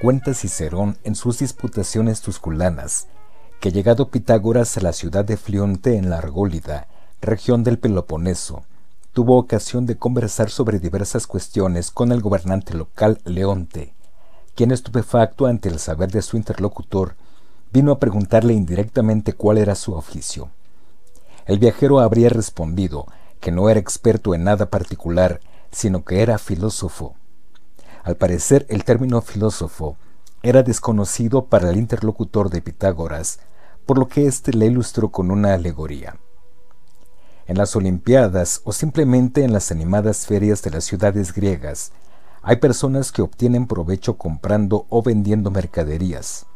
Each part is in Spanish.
Cuenta Cicerón en sus disputaciones tusculanas que llegado Pitágoras a la ciudad de Flionte en la Argólida, región del Peloponeso, tuvo ocasión de conversar sobre diversas cuestiones con el gobernante local Leonte, quien estupefacto ante el saber de su interlocutor, vino a preguntarle indirectamente cuál era su oficio. El viajero habría respondido que no era experto en nada particular, sino que era filósofo. Al parecer, el término filósofo era desconocido para el interlocutor de Pitágoras, por lo que éste le ilustró con una alegoría. En las Olimpiadas o simplemente en las animadas ferias de las ciudades griegas, hay personas que obtienen provecho comprando o vendiendo mercaderías.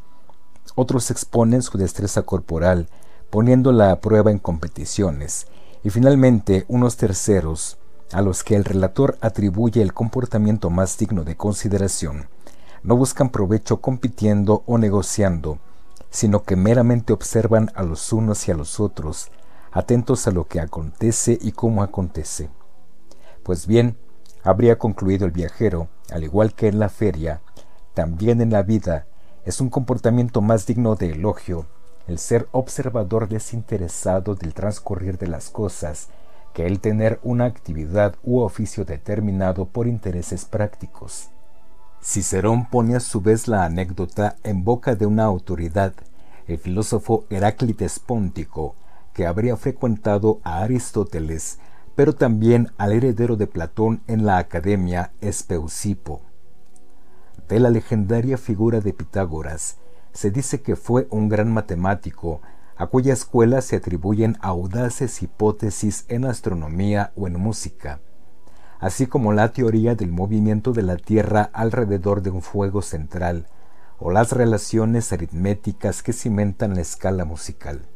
Otros exponen su destreza corporal poniéndola a prueba en competiciones, y finalmente unos terceros a los que el relator atribuye el comportamiento más digno de consideración, no buscan provecho compitiendo o negociando, sino que meramente observan a los unos y a los otros, atentos a lo que acontece y cómo acontece. Pues bien, habría concluido el viajero, al igual que en la feria, también en la vida es un comportamiento más digno de elogio el ser observador desinteresado del transcurrir de las cosas que el tener una actividad u oficio determinado por intereses prácticos. Cicerón pone a su vez la anécdota en boca de una autoridad, el filósofo Heráclites Póntico, que habría frecuentado a Aristóteles, pero también al heredero de Platón en la academia Espeusipo. De la legendaria figura de Pitágoras, se dice que fue un gran matemático, a cuya escuela se atribuyen audaces hipótesis en astronomía o en música, así como la teoría del movimiento de la Tierra alrededor de un fuego central, o las relaciones aritméticas que cimentan la escala musical.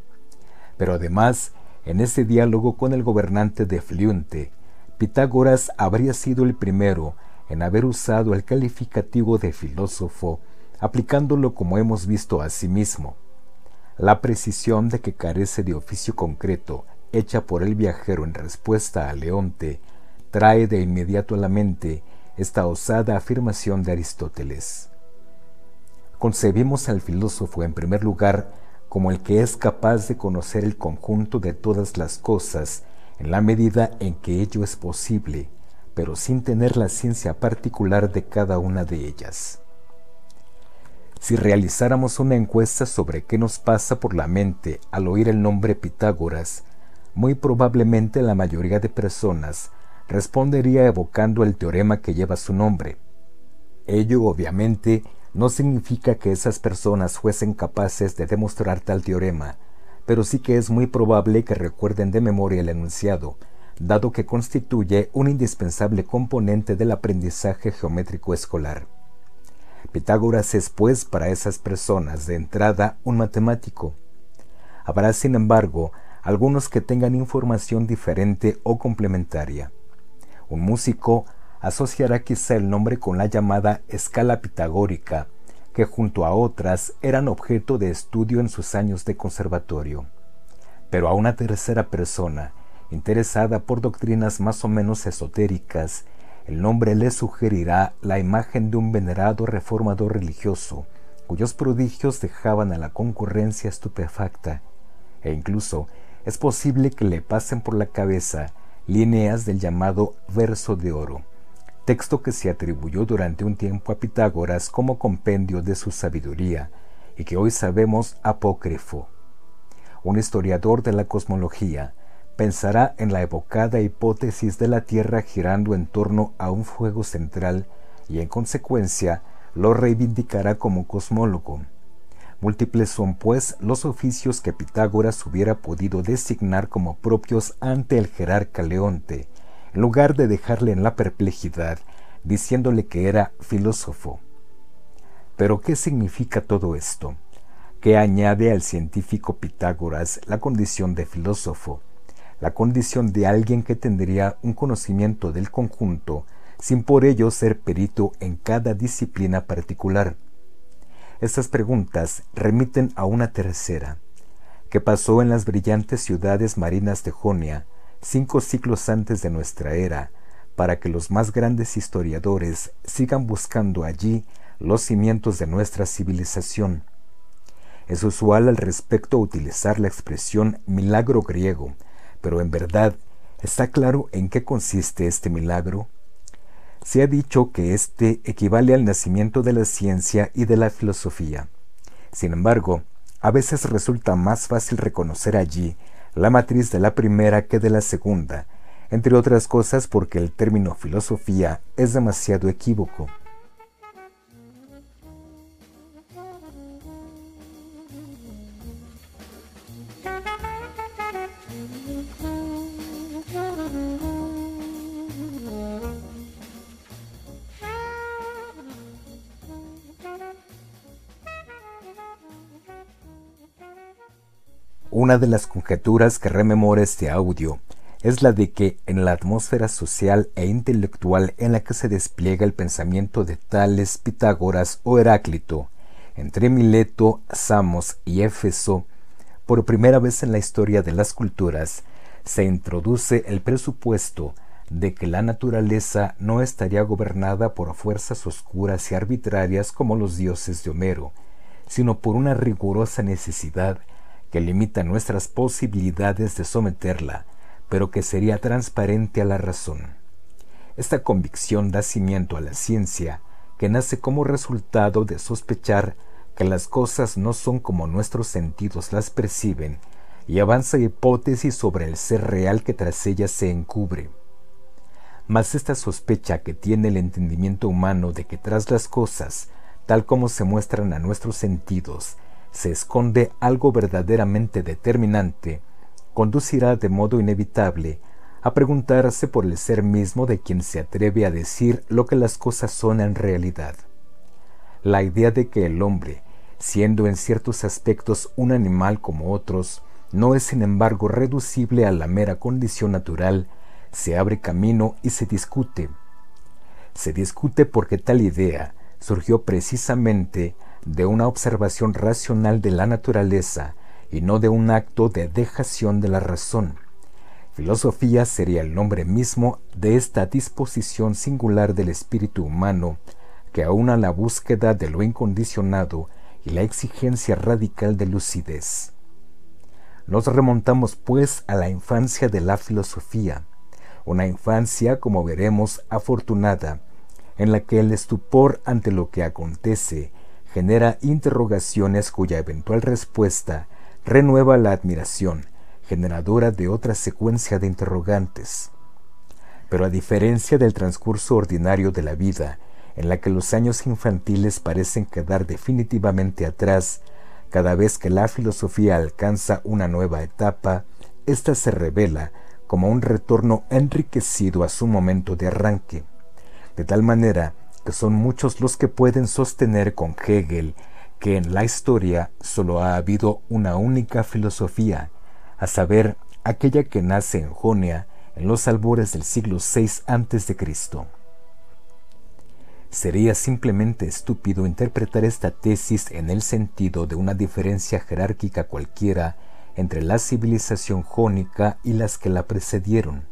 Pero además, en ese diálogo con el gobernante de Fliunte, Pitágoras habría sido el primero en haber usado el calificativo de filósofo, aplicándolo como hemos visto a sí mismo la precisión de que carece de oficio concreto, hecha por el viajero en respuesta a Leonte, trae de inmediato a la mente esta osada afirmación de Aristóteles. Concebimos al filósofo en primer lugar como el que es capaz de conocer el conjunto de todas las cosas en la medida en que ello es posible, pero sin tener la ciencia particular de cada una de ellas. Si realizáramos una encuesta sobre qué nos pasa por la mente al oír el nombre Pitágoras, muy probablemente la mayoría de personas respondería evocando el teorema que lleva su nombre. Ello obviamente no significa que esas personas fuesen capaces de demostrar tal teorema, pero sí que es muy probable que recuerden de memoria el enunciado, dado que constituye un indispensable componente del aprendizaje geométrico escolar. Pitágoras es pues para esas personas de entrada un matemático. Habrá, sin embargo, algunos que tengan información diferente o complementaria. Un músico asociará quizá el nombre con la llamada escala pitagórica, que junto a otras eran objeto de estudio en sus años de conservatorio. Pero a una tercera persona, interesada por doctrinas más o menos esotéricas el nombre le sugerirá la imagen de un venerado reformador religioso, cuyos prodigios dejaban a la concurrencia estupefacta, e incluso es posible que le pasen por la cabeza líneas del llamado verso de oro, texto que se atribuyó durante un tiempo a Pitágoras como compendio de su sabiduría, y que hoy sabemos apócrifo. Un historiador de la cosmología pensará en la evocada hipótesis de la Tierra girando en torno a un fuego central y en consecuencia lo reivindicará como cosmólogo. Múltiples son pues los oficios que Pitágoras hubiera podido designar como propios ante el jerarca Leonte, en lugar de dejarle en la perplejidad, diciéndole que era filósofo. Pero ¿qué significa todo esto? ¿Qué añade al científico Pitágoras la condición de filósofo? la condición de alguien que tendría un conocimiento del conjunto sin por ello ser perito en cada disciplina particular. Estas preguntas remiten a una tercera, que pasó en las brillantes ciudades marinas de Jonia, cinco siglos antes de nuestra era, para que los más grandes historiadores sigan buscando allí los cimientos de nuestra civilización. Es usual al respecto utilizar la expresión milagro griego, pero en verdad, ¿está claro en qué consiste este milagro? Se ha dicho que éste equivale al nacimiento de la ciencia y de la filosofía. Sin embargo, a veces resulta más fácil reconocer allí la matriz de la primera que de la segunda, entre otras cosas porque el término filosofía es demasiado equívoco. Una de las conjeturas que rememora este audio es la de que en la atmósfera social e intelectual en la que se despliega el pensamiento de Tales, Pitágoras o Heráclito, entre Mileto, Samos y Éfeso, por primera vez en la historia de las culturas, se introduce el presupuesto de que la naturaleza no estaría gobernada por fuerzas oscuras y arbitrarias como los dioses de Homero, sino por una rigurosa necesidad que limita nuestras posibilidades de someterla, pero que sería transparente a la razón. Esta convicción da cimiento a la ciencia, que nace como resultado de sospechar que las cosas no son como nuestros sentidos las perciben, y avanza hipótesis sobre el ser real que tras ellas se encubre. Mas esta sospecha que tiene el entendimiento humano de que tras las cosas, tal como se muestran a nuestros sentidos, se esconde algo verdaderamente determinante, conducirá de modo inevitable a preguntarse por el ser mismo de quien se atreve a decir lo que las cosas son en realidad. La idea de que el hombre, siendo en ciertos aspectos un animal como otros, no es sin embargo reducible a la mera condición natural, se abre camino y se discute. Se discute porque tal idea surgió precisamente de una observación racional de la naturaleza y no de un acto de dejación de la razón. Filosofía sería el nombre mismo de esta disposición singular del espíritu humano que aúna la búsqueda de lo incondicionado y la exigencia radical de lucidez. Nos remontamos pues a la infancia de la filosofía, una infancia, como veremos, afortunada, en la que el estupor ante lo que acontece genera interrogaciones cuya eventual respuesta renueva la admiración, generadora de otra secuencia de interrogantes. Pero a diferencia del transcurso ordinario de la vida, en la que los años infantiles parecen quedar definitivamente atrás, cada vez que la filosofía alcanza una nueva etapa, ésta se revela como un retorno enriquecido a su momento de arranque, de tal manera que son muchos los que pueden sostener con Hegel que en la historia solo ha habido una única filosofía, a saber, aquella que nace en Jonia en los albores del siglo VI a.C. Sería simplemente estúpido interpretar esta tesis en el sentido de una diferencia jerárquica cualquiera entre la civilización jónica y las que la precedieron.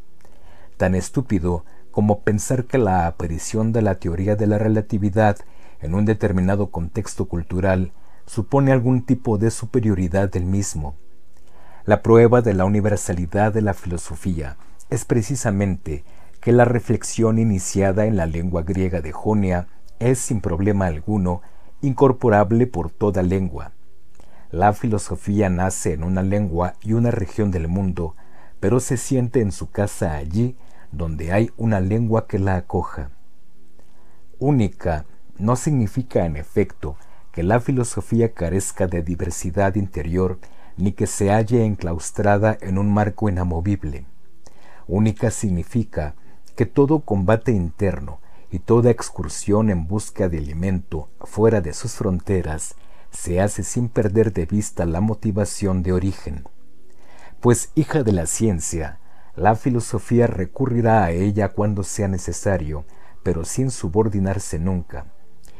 Tan estúpido como pensar que la aparición de la teoría de la relatividad en un determinado contexto cultural supone algún tipo de superioridad del mismo. La prueba de la universalidad de la filosofía es precisamente que la reflexión iniciada en la lengua griega de Jonia es sin problema alguno incorporable por toda lengua. La filosofía nace en una lengua y una región del mundo, pero se siente en su casa allí donde hay una lengua que la acoja. Única no significa en efecto que la filosofía carezca de diversidad interior ni que se halle enclaustrada en un marco inamovible. Única significa que todo combate interno y toda excursión en busca de alimento fuera de sus fronteras se hace sin perder de vista la motivación de origen. Pues hija de la ciencia, la filosofía recurrirá a ella cuando sea necesario pero sin subordinarse nunca.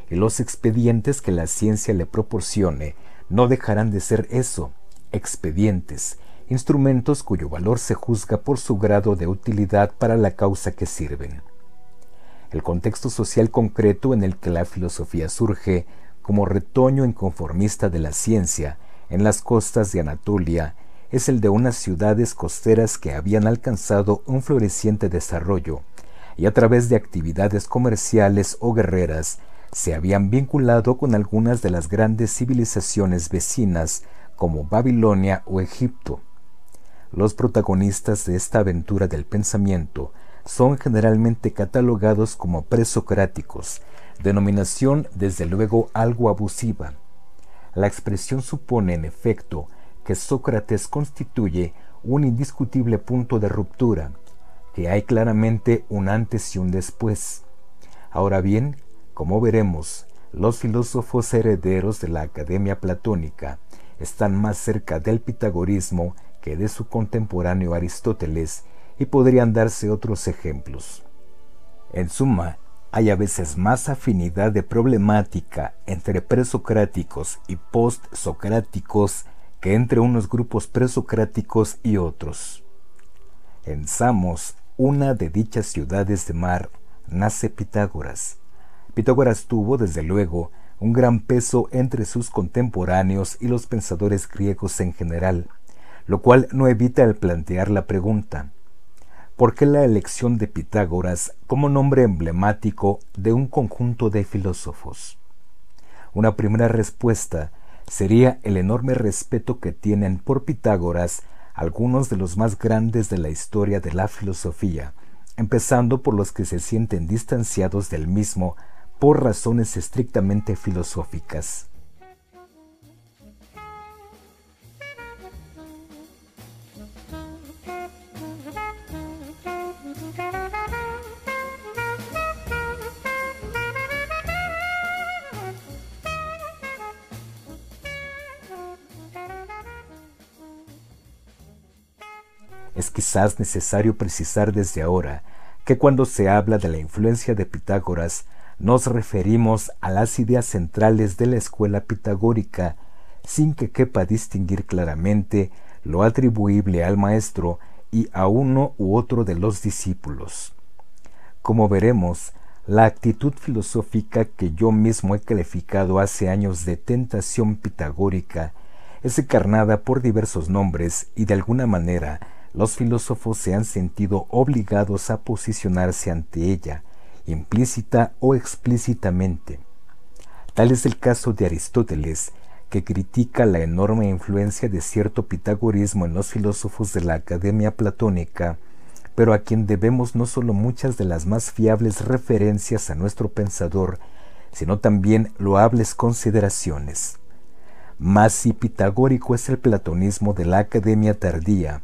Y los expedientes que la ciencia le proporcione no dejarán de ser eso, expedientes, instrumentos cuyo valor se juzga por su grado de utilidad para la causa que sirven. El contexto social concreto en el que la filosofía surge como retoño inconformista de la ciencia en las costas de Anatolia es el de unas ciudades costeras que habían alcanzado un floreciente desarrollo y a través de actividades comerciales o guerreras se habían vinculado con algunas de las grandes civilizaciones vecinas como Babilonia o Egipto. Los protagonistas de esta aventura del pensamiento son generalmente catalogados como presocráticos, denominación desde luego algo abusiva. La expresión supone en efecto que Sócrates constituye un indiscutible punto de ruptura, que hay claramente un antes y un después. Ahora bien, como veremos, los filósofos herederos de la Academia Platónica están más cerca del pitagorismo que de su contemporáneo Aristóteles y podrían darse otros ejemplos. En suma, hay a veces más afinidad de problemática entre presocráticos y postsocráticos que entre unos grupos presocráticos y otros. En Samos, una de dichas ciudades de mar, nace Pitágoras. Pitágoras tuvo, desde luego, un gran peso entre sus contemporáneos y los pensadores griegos en general, lo cual no evita el plantear la pregunta, ¿por qué la elección de Pitágoras como nombre emblemático de un conjunto de filósofos? Una primera respuesta sería el enorme respeto que tienen por Pitágoras algunos de los más grandes de la historia de la filosofía, empezando por los que se sienten distanciados del mismo por razones estrictamente filosóficas. Es quizás necesario precisar desde ahora que cuando se habla de la influencia de Pitágoras, nos referimos a las ideas centrales de la escuela pitagórica, sin que quepa distinguir claramente lo atribuible al maestro y a uno u otro de los discípulos. Como veremos, la actitud filosófica que yo mismo he calificado hace años de tentación pitagórica es encarnada por diversos nombres y de alguna manera los filósofos se han sentido obligados a posicionarse ante ella, implícita o explícitamente. Tal es el caso de Aristóteles, que critica la enorme influencia de cierto pitagorismo en los filósofos de la Academia Platónica, pero a quien debemos no solo muchas de las más fiables referencias a nuestro pensador, sino también loables consideraciones. Más si pitagórico es el platonismo de la Academia tardía,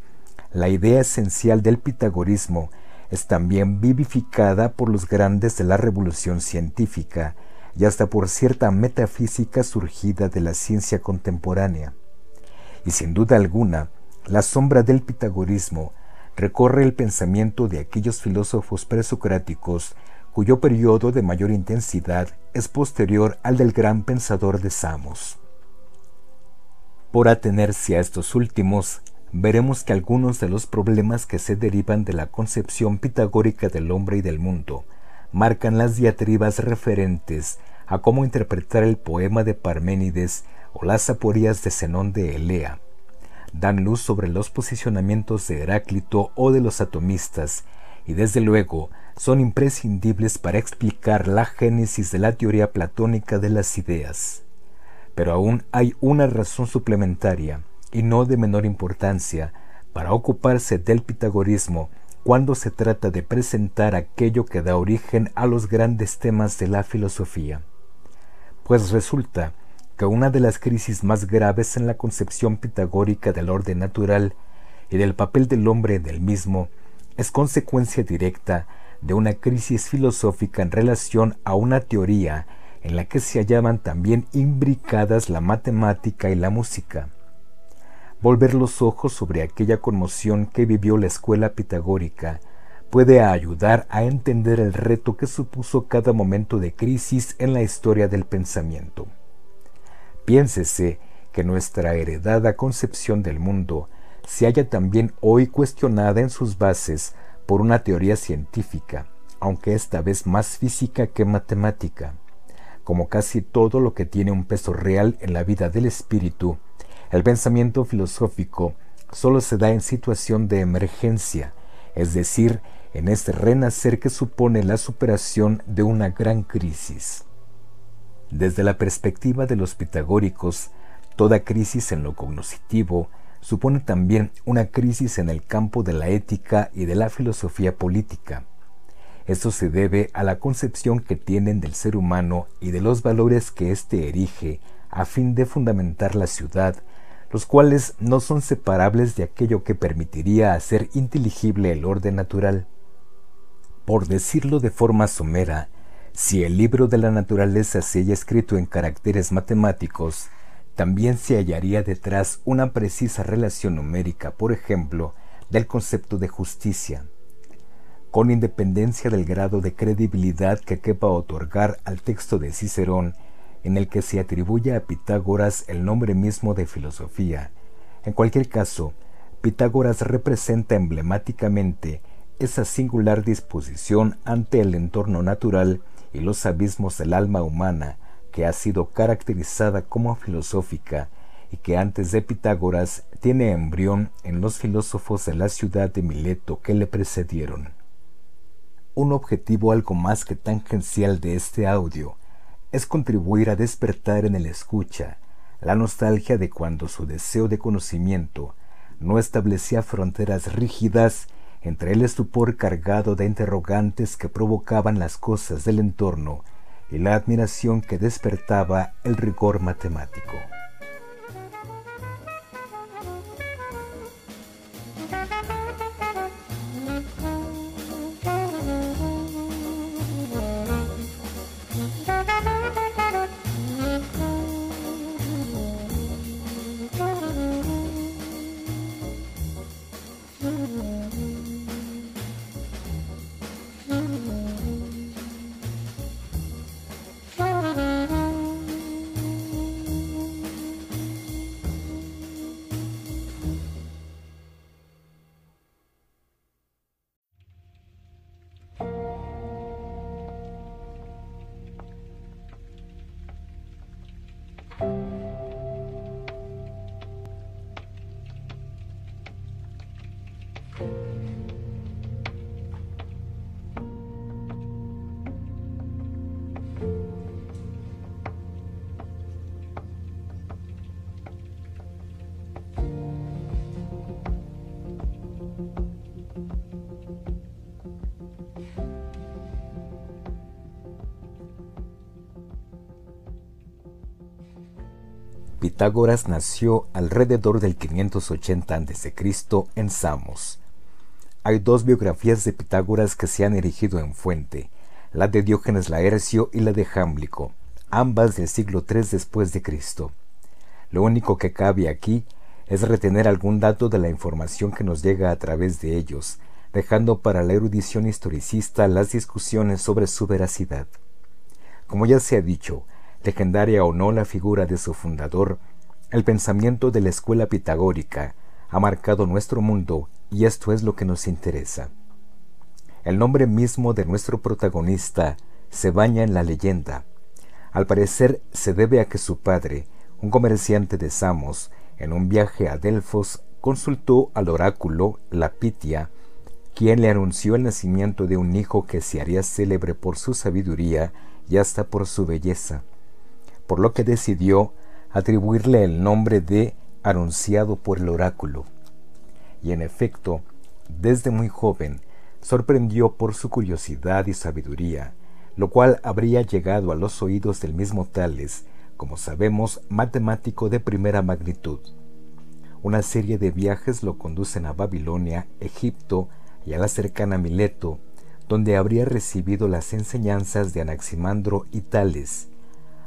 la idea esencial del pitagorismo es también vivificada por los grandes de la revolución científica y hasta por cierta metafísica surgida de la ciencia contemporánea. Y sin duda alguna, la sombra del pitagorismo recorre el pensamiento de aquellos filósofos presocráticos cuyo periodo de mayor intensidad es posterior al del gran pensador de Samos. Por atenerse a estos últimos, veremos que algunos de los problemas que se derivan de la concepción pitagórica del hombre y del mundo marcan las diatribas referentes a cómo interpretar el poema de Parménides o las aporías de Zenón de Elea. Dan luz sobre los posicionamientos de Heráclito o de los atomistas y desde luego son imprescindibles para explicar la génesis de la teoría platónica de las ideas. Pero aún hay una razón suplementaria y no de menor importancia para ocuparse del pitagorismo cuando se trata de presentar aquello que da origen a los grandes temas de la filosofía. Pues resulta que una de las crisis más graves en la concepción pitagórica del orden natural y del papel del hombre en el mismo es consecuencia directa de una crisis filosófica en relación a una teoría en la que se hallaban también imbricadas la matemática y la música volver los ojos sobre aquella conmoción que vivió la escuela pitagórica puede ayudar a entender el reto que supuso cada momento de crisis en la historia del pensamiento. Piénsese que nuestra heredada concepción del mundo se halla también hoy cuestionada en sus bases por una teoría científica, aunque esta vez más física que matemática. Como casi todo lo que tiene un peso real en la vida del espíritu, el pensamiento filosófico solo se da en situación de emergencia, es decir, en este renacer que supone la superación de una gran crisis. Desde la perspectiva de los pitagóricos, toda crisis en lo cognoscitivo supone también una crisis en el campo de la ética y de la filosofía política. Esto se debe a la concepción que tienen del ser humano y de los valores que éste erige a fin de fundamentar la ciudad, los cuales no son separables de aquello que permitiría hacer inteligible el orden natural. Por decirlo de forma somera, si el libro de la naturaleza se haya escrito en caracteres matemáticos, también se hallaría detrás una precisa relación numérica, por ejemplo, del concepto de justicia. Con independencia del grado de credibilidad que quepa otorgar al texto de Cicerón, en el que se atribuye a Pitágoras el nombre mismo de filosofía, en cualquier caso, Pitágoras representa emblemáticamente esa singular disposición ante el entorno natural y los abismos del alma humana que ha sido caracterizada como filosófica y que antes de Pitágoras tiene embrión en los filósofos de la ciudad de Mileto que le precedieron. Un objetivo algo más que tangencial de este audio es contribuir a despertar en el escucha la nostalgia de cuando su deseo de conocimiento no establecía fronteras rígidas entre el estupor cargado de interrogantes que provocaban las cosas del entorno y la admiración que despertaba el rigor matemático. Pitágoras nació alrededor del 580 a.C. en Samos. Hay dos biografías de Pitágoras que se han erigido en fuente, la de Diógenes Laercio y la de Jámblico, ambas del siglo III después de Cristo. Lo único que cabe aquí es retener algún dato de la información que nos llega a través de ellos, dejando para la erudición historicista las discusiones sobre su veracidad. Como ya se ha dicho, legendaria o no la figura de su fundador, el pensamiento de la escuela pitagórica ha marcado nuestro mundo y esto es lo que nos interesa. El nombre mismo de nuestro protagonista se baña en la leyenda. Al parecer se debe a que su padre, un comerciante de Samos, en un viaje a Delfos, consultó al oráculo la Pitia, quien le anunció el nacimiento de un hijo que se haría célebre por su sabiduría y hasta por su belleza por lo que decidió atribuirle el nombre de anunciado por el oráculo. Y en efecto, desde muy joven, sorprendió por su curiosidad y sabiduría, lo cual habría llegado a los oídos del mismo Tales, como sabemos, matemático de primera magnitud. Una serie de viajes lo conducen a Babilonia, Egipto y a la cercana Mileto, donde habría recibido las enseñanzas de Anaximandro y Tales,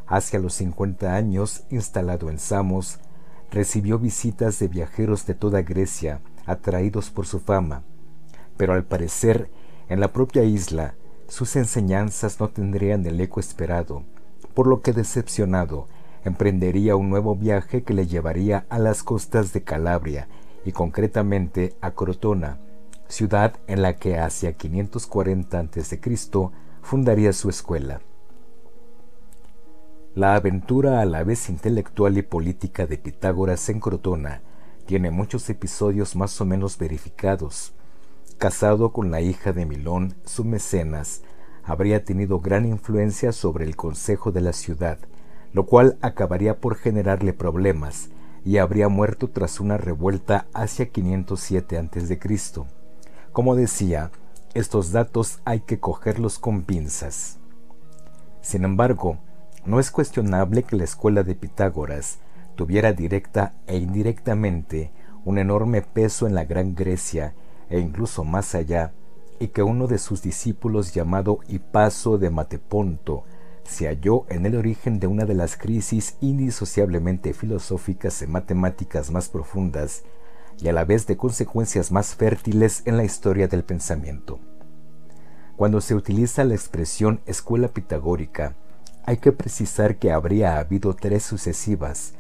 Hacia los 50 años, instalado en Samos, recibió visitas de viajeros de toda Grecia, atraídos por su fama, pero al parecer En la propia isla, sus enseñanzas no tendrían el eco esperado, por lo que decepcionado, emprendería un nuevo viaje que le llevaría a las costas de Calabria y concretamente a Crotona, ciudad en la que hacia 540 a.C. fundaría su escuela. La aventura a la vez intelectual y política de Pitágoras en Crotona tiene muchos episodios más o menos verificados. Casado con la hija de Milón, su mecenas, habría tenido gran influencia sobre el consejo de la ciudad, lo cual acabaría por generarle problemas, y habría muerto tras una revuelta hacia 507 a.C. Como decía, estos datos hay que cogerlos con pinzas. Sin embargo, no es cuestionable que la escuela de Pitágoras tuviera directa e indirectamente un enorme peso en la Gran Grecia e incluso más allá, y que uno de sus discípulos llamado Hipaso de Mateponto se halló en el origen de una de las crisis indisociablemente filosóficas y matemáticas más profundas y a la vez de consecuencias más fértiles en la historia del pensamiento. Cuando se utiliza la expresión escuela pitagórica, hay que precisar que habría habido tres sucesivas,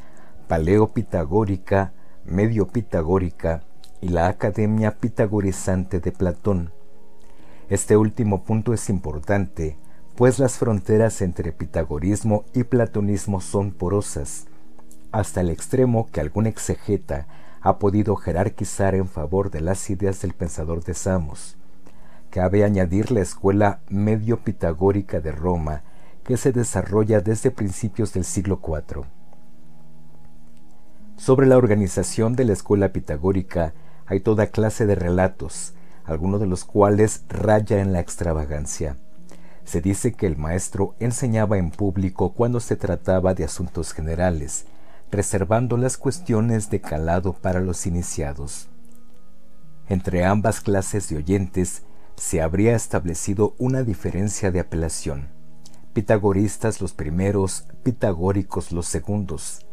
paleopitagórica, medio pitagórica y la Academia Pitagorizante de Platón. Este último punto es importante, pues las fronteras entre pitagorismo y platonismo son porosas, hasta el extremo que algún exegeta ha podido jerarquizar en favor de las ideas del pensador de Samos. Cabe añadir la escuela medio pitagórica de Roma, que se desarrolla desde principios del siglo IV. Sobre la organización de la escuela pitagórica hay toda clase de relatos, algunos de los cuales raya en la extravagancia. Se dice que el maestro enseñaba en público cuando se trataba de asuntos generales, reservando las cuestiones de calado para los iniciados. Entre ambas clases de oyentes se habría establecido una diferencia de apelación. Pitagoristas los primeros, pitagóricos los segundos.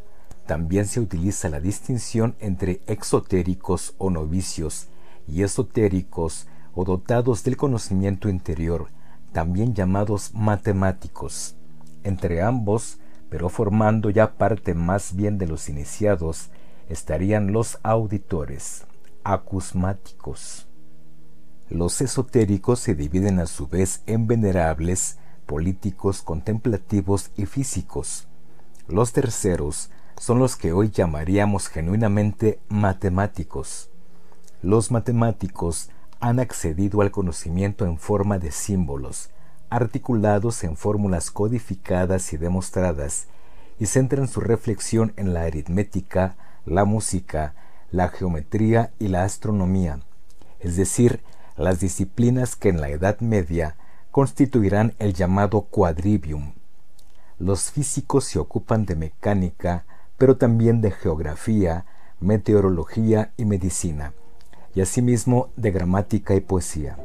También se utiliza la distinción entre exotéricos o novicios y esotéricos o dotados del conocimiento interior, también llamados matemáticos. Entre ambos, pero formando ya parte más bien de los iniciados, estarían los auditores, acusmáticos. Los esotéricos se dividen a su vez en venerables, políticos, contemplativos y físicos. Los terceros son los que hoy llamaríamos genuinamente matemáticos. Los matemáticos han accedido al conocimiento en forma de símbolos, articulados en fórmulas codificadas y demostradas, y centran su reflexión en la aritmética, la música, la geometría y la astronomía, es decir, las disciplinas que en la Edad Media constituirán el llamado quadrivium. Los físicos se ocupan de mecánica, pero también de geografía, meteorología y medicina y asimismo de gramática y poesía.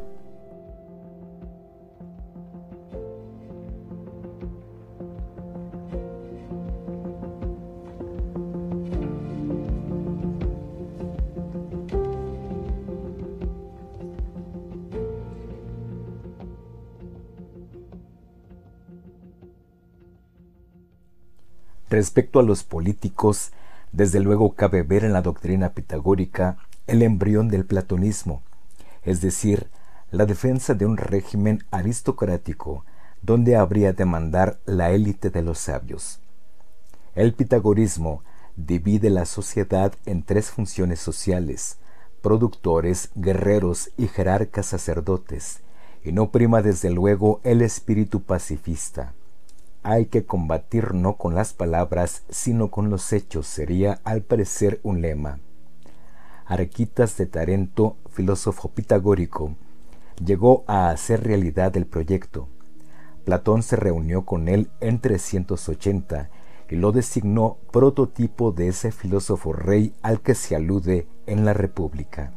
Respecto a los políticos, desde luego cabe ver en la doctrina pitagórica el embrión del platonismo, es decir, la defensa de un régimen aristocrático donde habría de mandar la élite de los sabios. El pitagorismo divide la sociedad en tres funciones sociales, productores, guerreros y jerarcas sacerdotes, y no prima desde luego el espíritu pacifista. Hay que combatir no con las palabras, sino con los hechos, sería al parecer un lema. Arquitas de Tarento, filósofo pitagórico, llegó a hacer realidad el proyecto. Platón se reunió con él en 380 y lo designó prototipo de ese filósofo rey al que se alude en la República.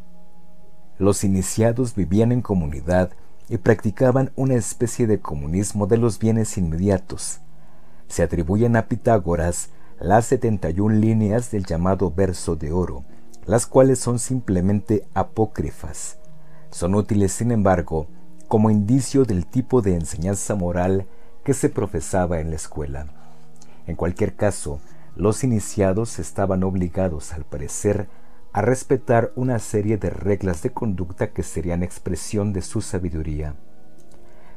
Los iniciados vivían en comunidad y practicaban una especie de comunismo de los bienes inmediatos. Se atribuyen a Pitágoras las 71 líneas del llamado verso de oro, las cuales son simplemente apócrifas. Son útiles, sin embargo, como indicio del tipo de enseñanza moral que se profesaba en la escuela. En cualquier caso, los iniciados estaban obligados, al parecer, a respetar una serie de reglas de conducta que serían expresión de su sabiduría.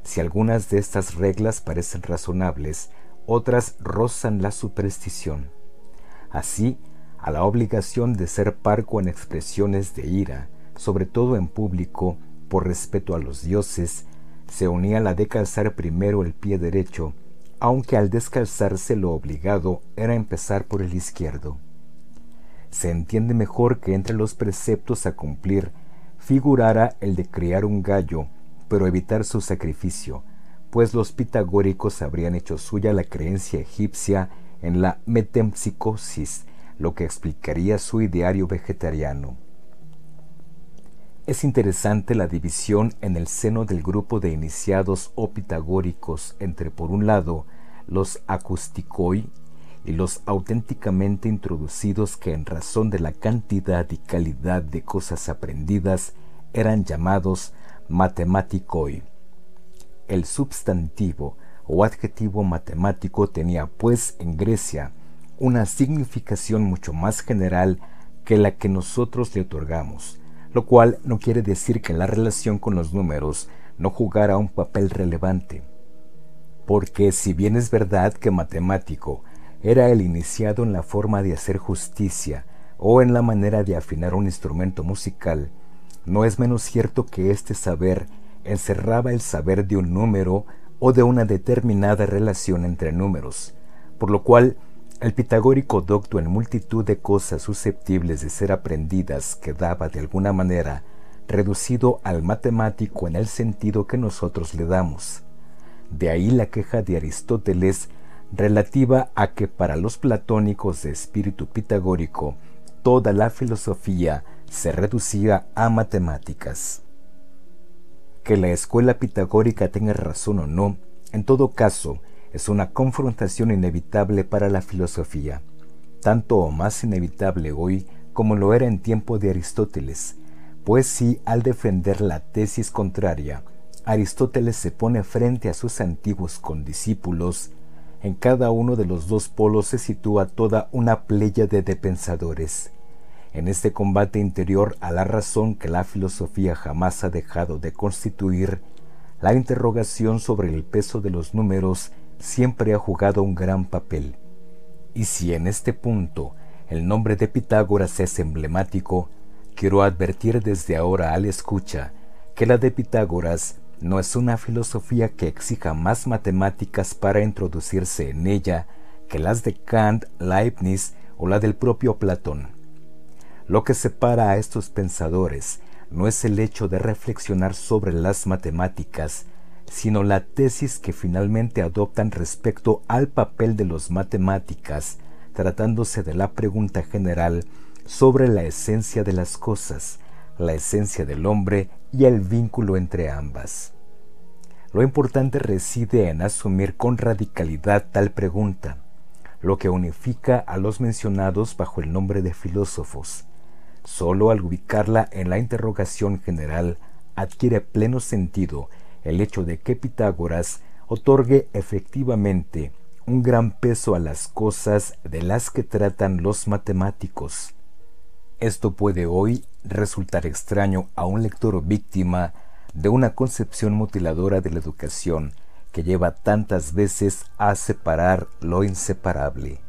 Si algunas de estas reglas parecen razonables, otras rozan la superstición. Así, a la obligación de ser parco en expresiones de ira, sobre todo en público, por respeto a los dioses, se unía la de calzar primero el pie derecho, aunque al descalzarse lo obligado era empezar por el izquierdo. Se entiende mejor que entre los preceptos a cumplir figurara el de criar un gallo, pero evitar su sacrificio, pues los pitagóricos habrían hecho suya la creencia egipcia en la metempsicosis, lo que explicaría su ideario vegetariano. Es interesante la división en el seno del grupo de iniciados o pitagóricos entre, por un lado, los acusticoi y los auténticamente introducidos que en razón de la cantidad y calidad de cosas aprendidas eran llamados matematicoi. El substantivo o adjetivo matemático tenía pues en Grecia una significación mucho más general que la que nosotros le otorgamos, lo cual no quiere decir que la relación con los números no jugara un papel relevante. Porque si bien es verdad que matemático era el iniciado en la forma de hacer justicia o en la manera de afinar un instrumento musical, no es menos cierto que este saber encerraba el saber de un número o de una determinada relación entre números, por lo cual el pitagórico docto en multitud de cosas susceptibles de ser aprendidas quedaba de alguna manera reducido al matemático en el sentido que nosotros le damos. De ahí la queja de Aristóteles relativa a que para los platónicos de espíritu pitagórico toda la filosofía se reducía a matemáticas. Que la escuela pitagórica tenga razón o no, en todo caso, es una confrontación inevitable para la filosofía, tanto o más inevitable hoy como lo era en tiempo de Aristóteles, pues si al defender la tesis contraria, Aristóteles se pone frente a sus antiguos condiscípulos, en cada uno de los dos polos se sitúa toda una pléyade de pensadores. En este combate interior a la razón que la filosofía jamás ha dejado de constituir, la interrogación sobre el peso de los números siempre ha jugado un gran papel. Y si en este punto el nombre de Pitágoras es emblemático, quiero advertir desde ahora al escucha que la de Pitágoras no es una filosofía que exija más matemáticas para introducirse en ella que las de Kant, Leibniz o la del propio Platón. Lo que separa a estos pensadores no es el hecho de reflexionar sobre las matemáticas, sino la tesis que finalmente adoptan respecto al papel de los matemáticas, tratándose de la pregunta general sobre la esencia de las cosas, la esencia del hombre y el vínculo entre ambas. Lo importante reside en asumir con radicalidad tal pregunta, lo que unifica a los mencionados bajo el nombre de filósofos. Solo al ubicarla en la interrogación general adquiere pleno sentido el hecho de que Pitágoras otorgue efectivamente un gran peso a las cosas de las que tratan los matemáticos. Esto puede hoy resultar extraño a un lector víctima de una concepción mutiladora de la educación que lleva tantas veces a separar lo inseparable.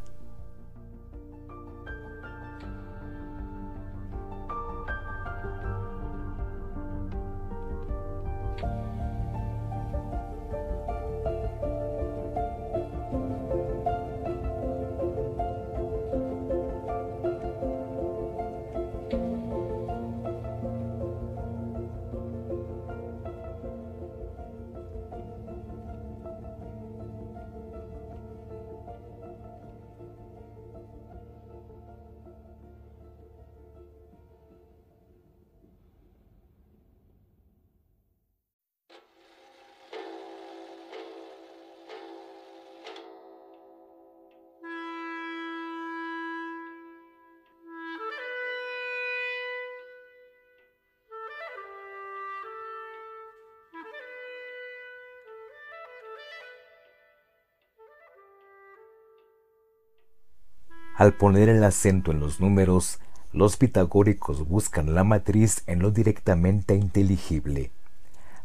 Al poner el acento en los números, los pitagóricos buscan la matriz en lo directamente inteligible,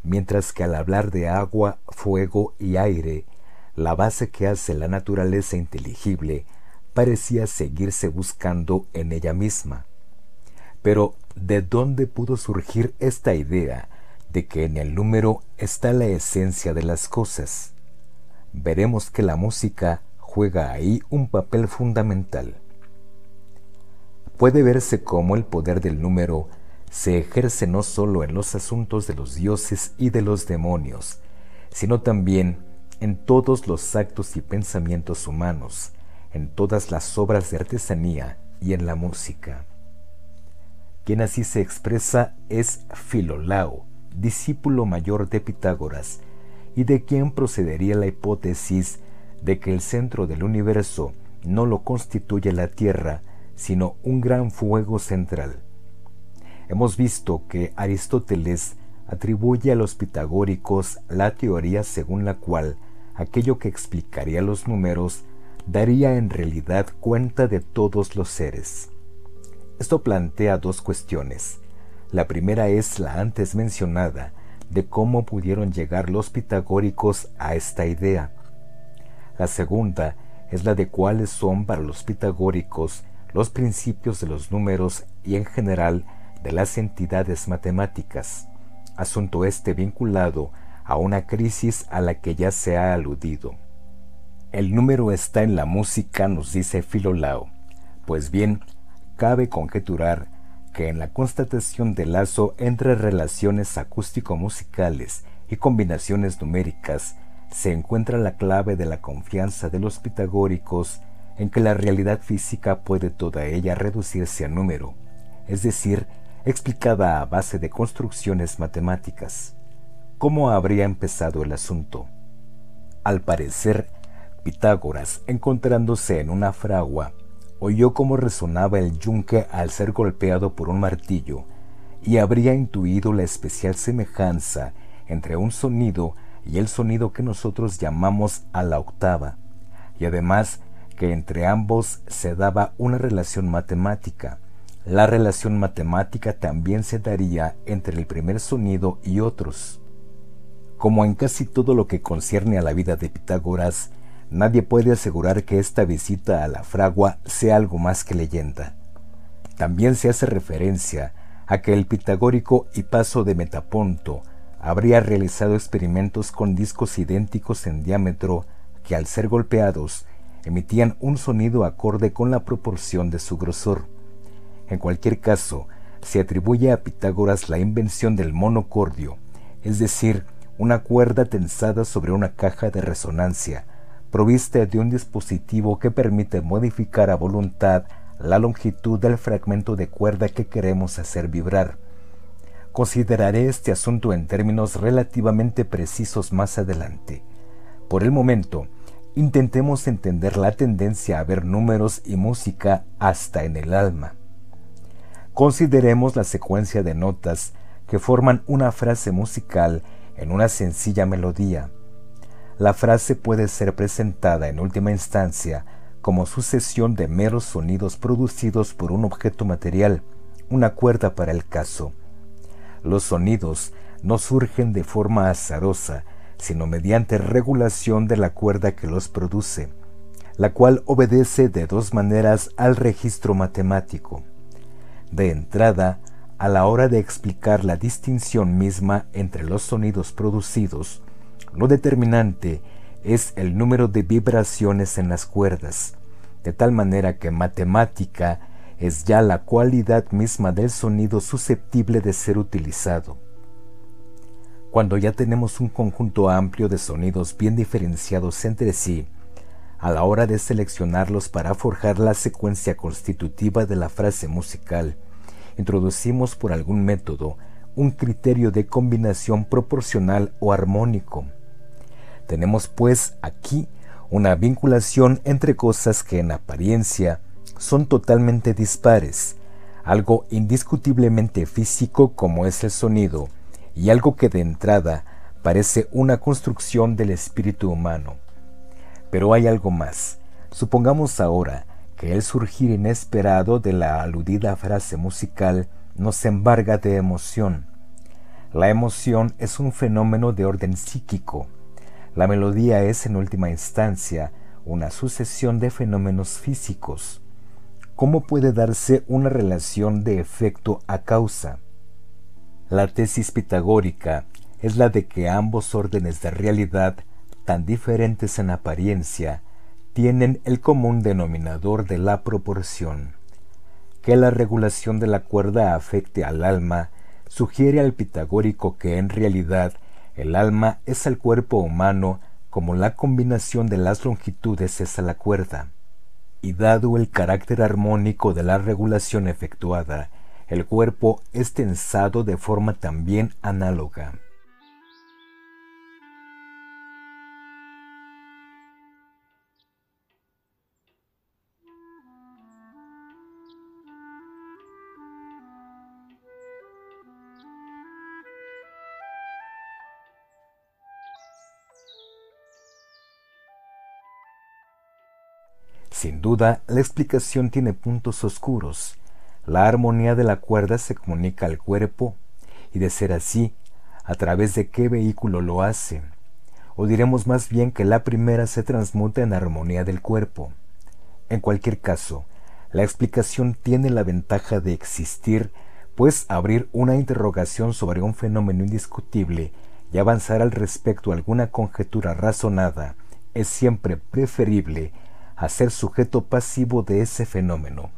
mientras que al hablar de agua, fuego y aire, la base que hace la naturaleza inteligible parecía seguirse buscando en ella misma. Pero, ¿de dónde pudo surgir esta idea de que en el número está la esencia de las cosas? Veremos que la música juega ahí un papel fundamental. Puede verse cómo el poder del número se ejerce no solo en los asuntos de los dioses y de los demonios, sino también en todos los actos y pensamientos humanos, en todas las obras de artesanía y en la música. Quien así se expresa es Filolao, discípulo mayor de Pitágoras, y de quien procedería la hipótesis de que el centro del universo no lo constituye la Tierra, sino un gran fuego central. Hemos visto que Aristóteles atribuye a los pitagóricos la teoría según la cual aquello que explicaría los números daría en realidad cuenta de todos los seres. Esto plantea dos cuestiones. La primera es la antes mencionada, de cómo pudieron llegar los pitagóricos a esta idea. La segunda es la de cuáles son para los pitagóricos los principios de los números y en general de las entidades matemáticas, asunto este vinculado a una crisis a la que ya se ha aludido. El número está en la música, nos dice Filolao. Pues bien, cabe conjeturar que en la constatación del lazo entre relaciones acústico-musicales y combinaciones numéricas se encuentra la clave de la confianza de los pitagóricos en que la realidad física puede toda ella reducirse a número, es decir, explicada a base de construcciones matemáticas. ¿Cómo habría empezado el asunto? Al parecer, Pitágoras, encontrándose en una fragua, oyó cómo resonaba el yunque al ser golpeado por un martillo, y habría intuido la especial semejanza entre un sonido y el sonido que nosotros llamamos a la octava, y además que entre ambos se daba una relación matemática. La relación matemática también se daría entre el primer sonido y otros. Como en casi todo lo que concierne a la vida de Pitágoras, nadie puede asegurar que esta visita a la fragua sea algo más que leyenda. También se hace referencia a que el pitagórico Hipaso de Metaponto habría realizado experimentos con discos idénticos en diámetro que al ser golpeados emitían un sonido acorde con la proporción de su grosor. En cualquier caso, se atribuye a Pitágoras la invención del monocordio, es decir, una cuerda tensada sobre una caja de resonancia, provista de un dispositivo que permite modificar a voluntad la longitud del fragmento de cuerda que queremos hacer vibrar. Consideraré este asunto en términos relativamente precisos más adelante. Por el momento, intentemos entender la tendencia a ver números y música hasta en el alma. Consideremos la secuencia de notas que forman una frase musical en una sencilla melodía la frase puede ser presentada en última instancia como sucesión de meros sonidos producidos por un objeto material, una cuerda para el caso. Los sonidos no surgen de forma azarosa, sino mediante regulación de la cuerda que los produce, la cual obedece de dos maneras al registro matemático. De entrada, a la hora de explicar la distinción misma entre los sonidos producidos, lo determinante es el número de vibraciones en las cuerdas, de tal manera que matemática es ya la cualidad misma del sonido susceptible de ser utilizado. Cuando ya tenemos un conjunto amplio de sonidos bien diferenciados entre sí, a la hora de seleccionarlos para forjar la secuencia constitutiva de la frase musical, introducimos por algún método un criterio de combinación proporcional o armónico, tenemos pues aquí una vinculación entre cosas que en apariencia son totalmente dispares, algo indiscutiblemente físico como es el sonido y algo que de entrada parece una construcción del espíritu humano. Pero hay algo más. Supongamos ahora que el surgir inesperado de la aludida frase musical nos embarga de emoción. La emoción es un fenómeno de orden psíquico. La melodía es en última instancia una sucesión de fenómenos físicos. ¿Cómo puede darse una relación de efecto a causa? La tesis pitagórica es la de que ambos órdenes de realidad, tan diferentes en apariencia, tienen el común denominador de la proporción. Que la regulación de la cuerda afecte al alma sugiere al pitagórico que en realidad el alma es al cuerpo humano como la combinación de las longitudes es a la cuerda. Y dado el carácter armónico de la regulación efectuada, el cuerpo es tensado de forma también análoga. Sin duda, la explicación tiene puntos oscuros. La armonía de la cuerda se comunica al cuerpo, y de ser así, ¿a través de qué vehículo lo hace? O diremos más bien que la primera se transmuta en armonía del cuerpo. En cualquier caso, la explicación tiene la ventaja de existir, pues abrir una interrogación sobre un fenómeno indiscutible y avanzar al respecto a alguna conjetura razonada es siempre preferible a ser sujeto pasivo de ese fenómeno.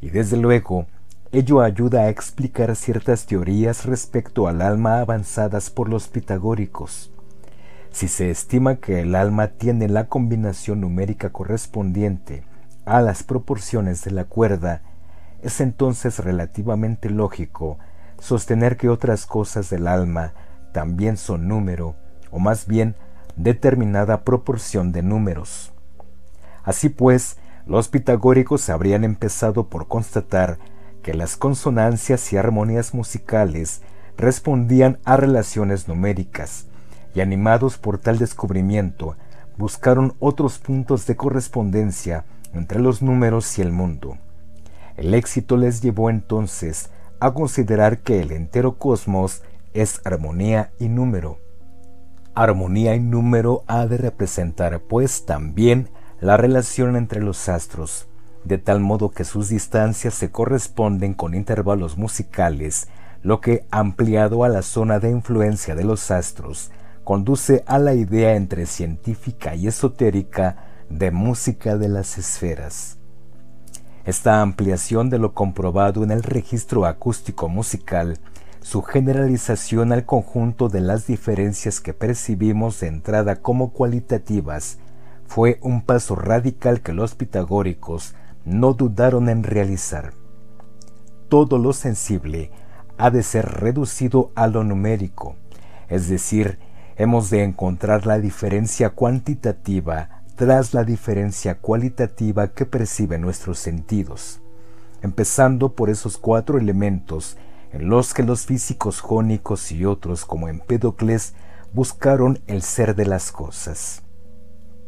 Y desde luego, ello ayuda a explicar ciertas teorías respecto al alma avanzadas por los pitagóricos. Si se estima que el alma tiene la combinación numérica correspondiente a las proporciones de la cuerda, es entonces relativamente lógico sostener que otras cosas del alma también son número, o más bien determinada proporción de números. Así pues, los pitagóricos habrían empezado por constatar que las consonancias y armonías musicales respondían a relaciones numéricas, y animados por tal descubrimiento, buscaron otros puntos de correspondencia entre los números y el mundo. El éxito les llevó entonces a considerar que el entero cosmos es armonía y número. Armonía y número ha de representar pues también la relación entre los astros, de tal modo que sus distancias se corresponden con intervalos musicales, lo que, ampliado a la zona de influencia de los astros, conduce a la idea entre científica y esotérica de música de las esferas. Esta ampliación de lo comprobado en el registro acústico musical, su generalización al conjunto de las diferencias que percibimos de entrada como cualitativas fue un paso radical que los pitagóricos no dudaron en realizar. Todo lo sensible ha de ser reducido a lo numérico, es decir, hemos de encontrar la diferencia cuantitativa tras la diferencia cualitativa que perciben nuestros sentidos, empezando por esos cuatro elementos en los que los físicos jónicos y otros como Empédocles buscaron el ser de las cosas.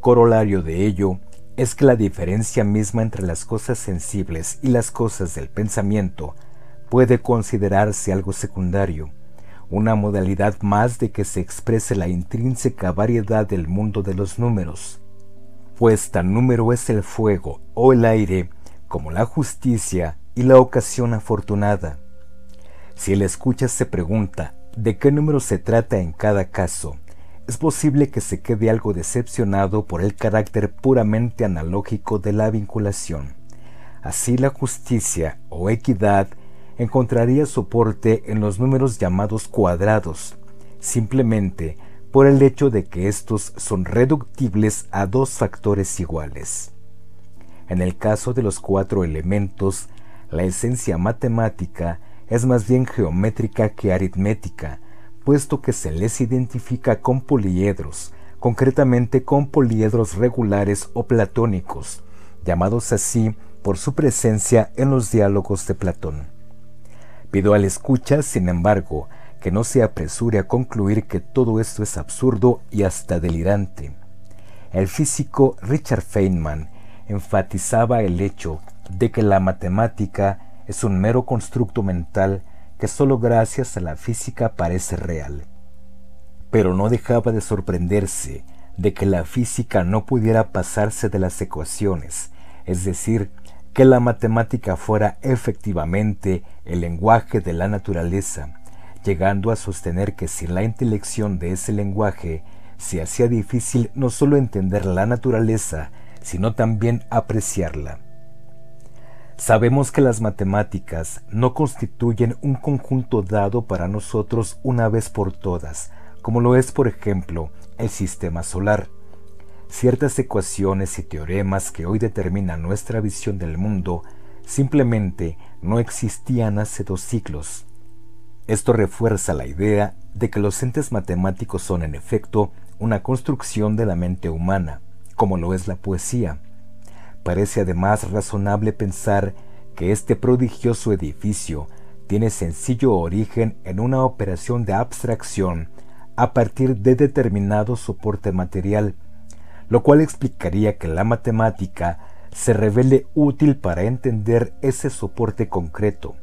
Corolario de ello es que la diferencia misma entre las cosas sensibles y las cosas del pensamiento puede considerarse algo secundario, una modalidad más de que se exprese la intrínseca variedad del mundo de los números, pues tan número es el fuego o el aire como la justicia y la ocasión afortunada. Si el escucha se pregunta de qué número se trata en cada caso, es posible que se quede algo decepcionado por el carácter puramente analógico de la vinculación. Así la justicia o equidad encontraría soporte en los números llamados cuadrados, simplemente por el hecho de que estos son reductibles a dos factores iguales. En el caso de los cuatro elementos, la esencia matemática es más bien geométrica que aritmética, puesto que se les identifica con poliedros, concretamente con poliedros regulares o platónicos, llamados así por su presencia en los diálogos de Platón. Pido al escucha, sin embargo, que no se apresure a concluir que todo esto es absurdo y hasta delirante. El físico Richard Feynman, enfatizaba el hecho de que la matemática es un mero constructo mental que sólo gracias a la física parece real. Pero no dejaba de sorprenderse de que la física no pudiera pasarse de las ecuaciones, es decir, que la matemática fuera efectivamente el lenguaje de la naturaleza, llegando a sostener que sin la intelección de ese lenguaje se hacía difícil no solo entender la naturaleza, sino también apreciarla. Sabemos que las matemáticas no constituyen un conjunto dado para nosotros una vez por todas, como lo es por ejemplo el sistema solar. Ciertas ecuaciones y teoremas que hoy determinan nuestra visión del mundo simplemente no existían hace dos siglos. Esto refuerza la idea de que los entes matemáticos son en efecto una construcción de la mente humana, como lo es la poesía. Parece además razonable pensar que este prodigioso edificio tiene sencillo origen en una operación de abstracción a partir de determinado soporte material, lo cual explicaría que la matemática se revele útil para entender ese soporte concreto.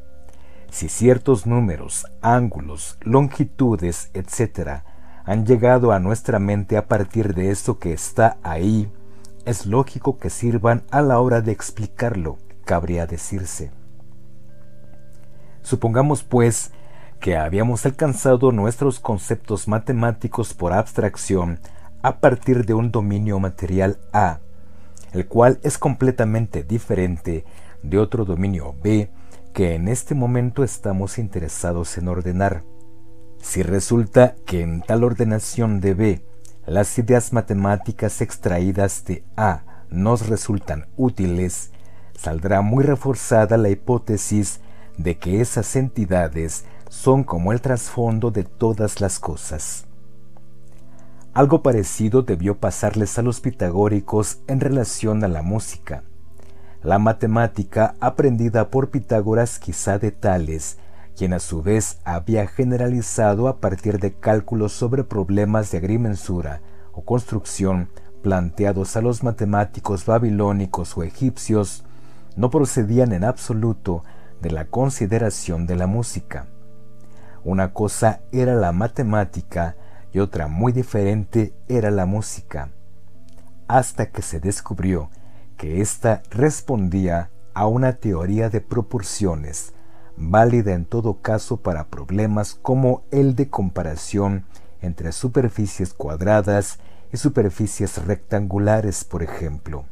Si ciertos números, ángulos, longitudes, etc., han llegado a nuestra mente a partir de eso que está ahí, es lógico que sirvan a la hora de explicarlo, cabría decirse. Supongamos, pues, que habíamos alcanzado nuestros conceptos matemáticos por abstracción a partir de un dominio material A, el cual es completamente diferente de otro dominio B que en este momento estamos interesados en ordenar. Si resulta que en tal ordenación de B las ideas matemáticas extraídas de A nos resultan útiles, saldrá muy reforzada la hipótesis de que esas entidades son como el trasfondo de todas las cosas. Algo parecido debió pasarles a los pitagóricos en relación a la música. La matemática aprendida por Pitágoras quizá de Tales quien a su vez había generalizado a partir de cálculos sobre problemas de agrimensura o construcción planteados a los matemáticos babilónicos o egipcios, no procedían en absoluto de la consideración de la música. Una cosa era la matemática y otra muy diferente era la música, hasta que se descubrió que ésta respondía a una teoría de proporciones válida en todo caso para problemas como el de comparación entre superficies cuadradas y superficies rectangulares, por ejemplo.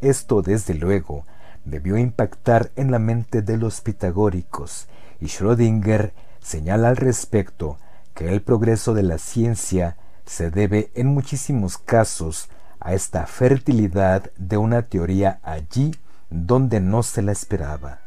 Esto, desde luego, debió impactar en la mente de los pitagóricos, y Schrödinger señala al respecto que el progreso de la ciencia se debe en muchísimos casos a esta fertilidad de una teoría allí donde no se la esperaba.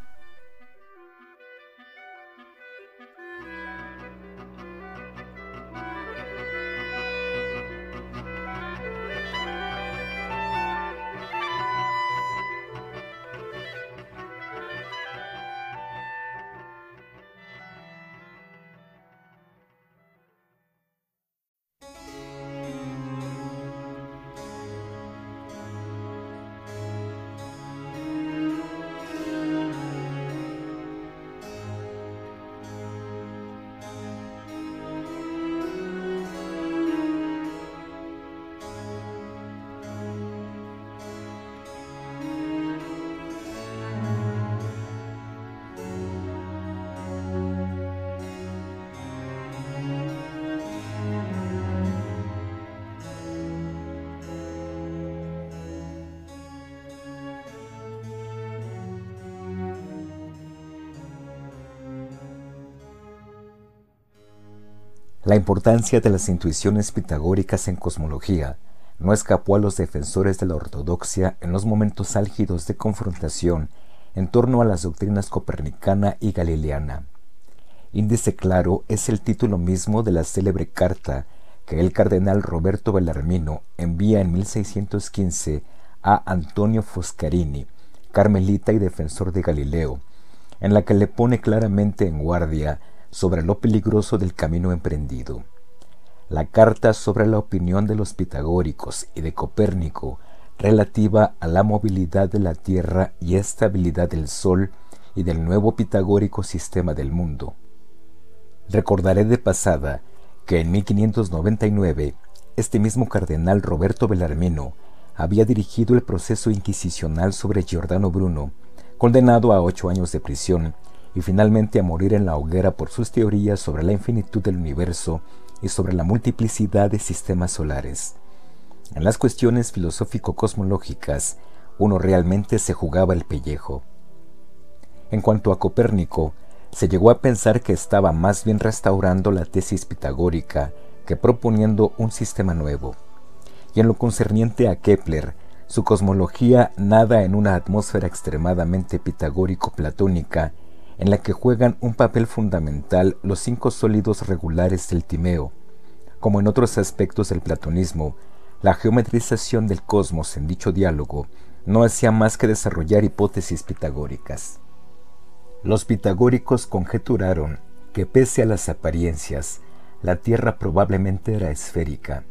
La importancia de las intuiciones pitagóricas en cosmología no escapó a los defensores de la ortodoxia en los momentos álgidos de confrontación en torno a las doctrinas copernicana y galileana. Índice claro es el título mismo de la célebre carta que el cardenal Roberto Bellarmino envía en 1615 a Antonio Foscarini, carmelita y defensor de Galileo, en la que le pone claramente en guardia sobre lo peligroso del camino emprendido. La carta sobre la opinión de los pitagóricos y de Copérnico relativa a la movilidad de la Tierra y estabilidad del Sol y del nuevo pitagórico sistema del mundo. Recordaré de pasada que en 1599 este mismo cardenal Roberto Belarmino había dirigido el proceso inquisicional sobre Giordano Bruno, condenado a ocho años de prisión y finalmente a morir en la hoguera por sus teorías sobre la infinitud del universo y sobre la multiplicidad de sistemas solares. En las cuestiones filosófico-cosmológicas, uno realmente se jugaba el pellejo. En cuanto a Copérnico, se llegó a pensar que estaba más bien restaurando la tesis pitagórica que proponiendo un sistema nuevo. Y en lo concerniente a Kepler, su cosmología nada en una atmósfera extremadamente pitagórico-platónica en la que juegan un papel fundamental los cinco sólidos regulares del Timeo. Como en otros aspectos del platonismo, la geometrización del cosmos en dicho diálogo no hacía más que desarrollar hipótesis pitagóricas. Los pitagóricos conjeturaron que pese a las apariencias, la Tierra probablemente era esférica,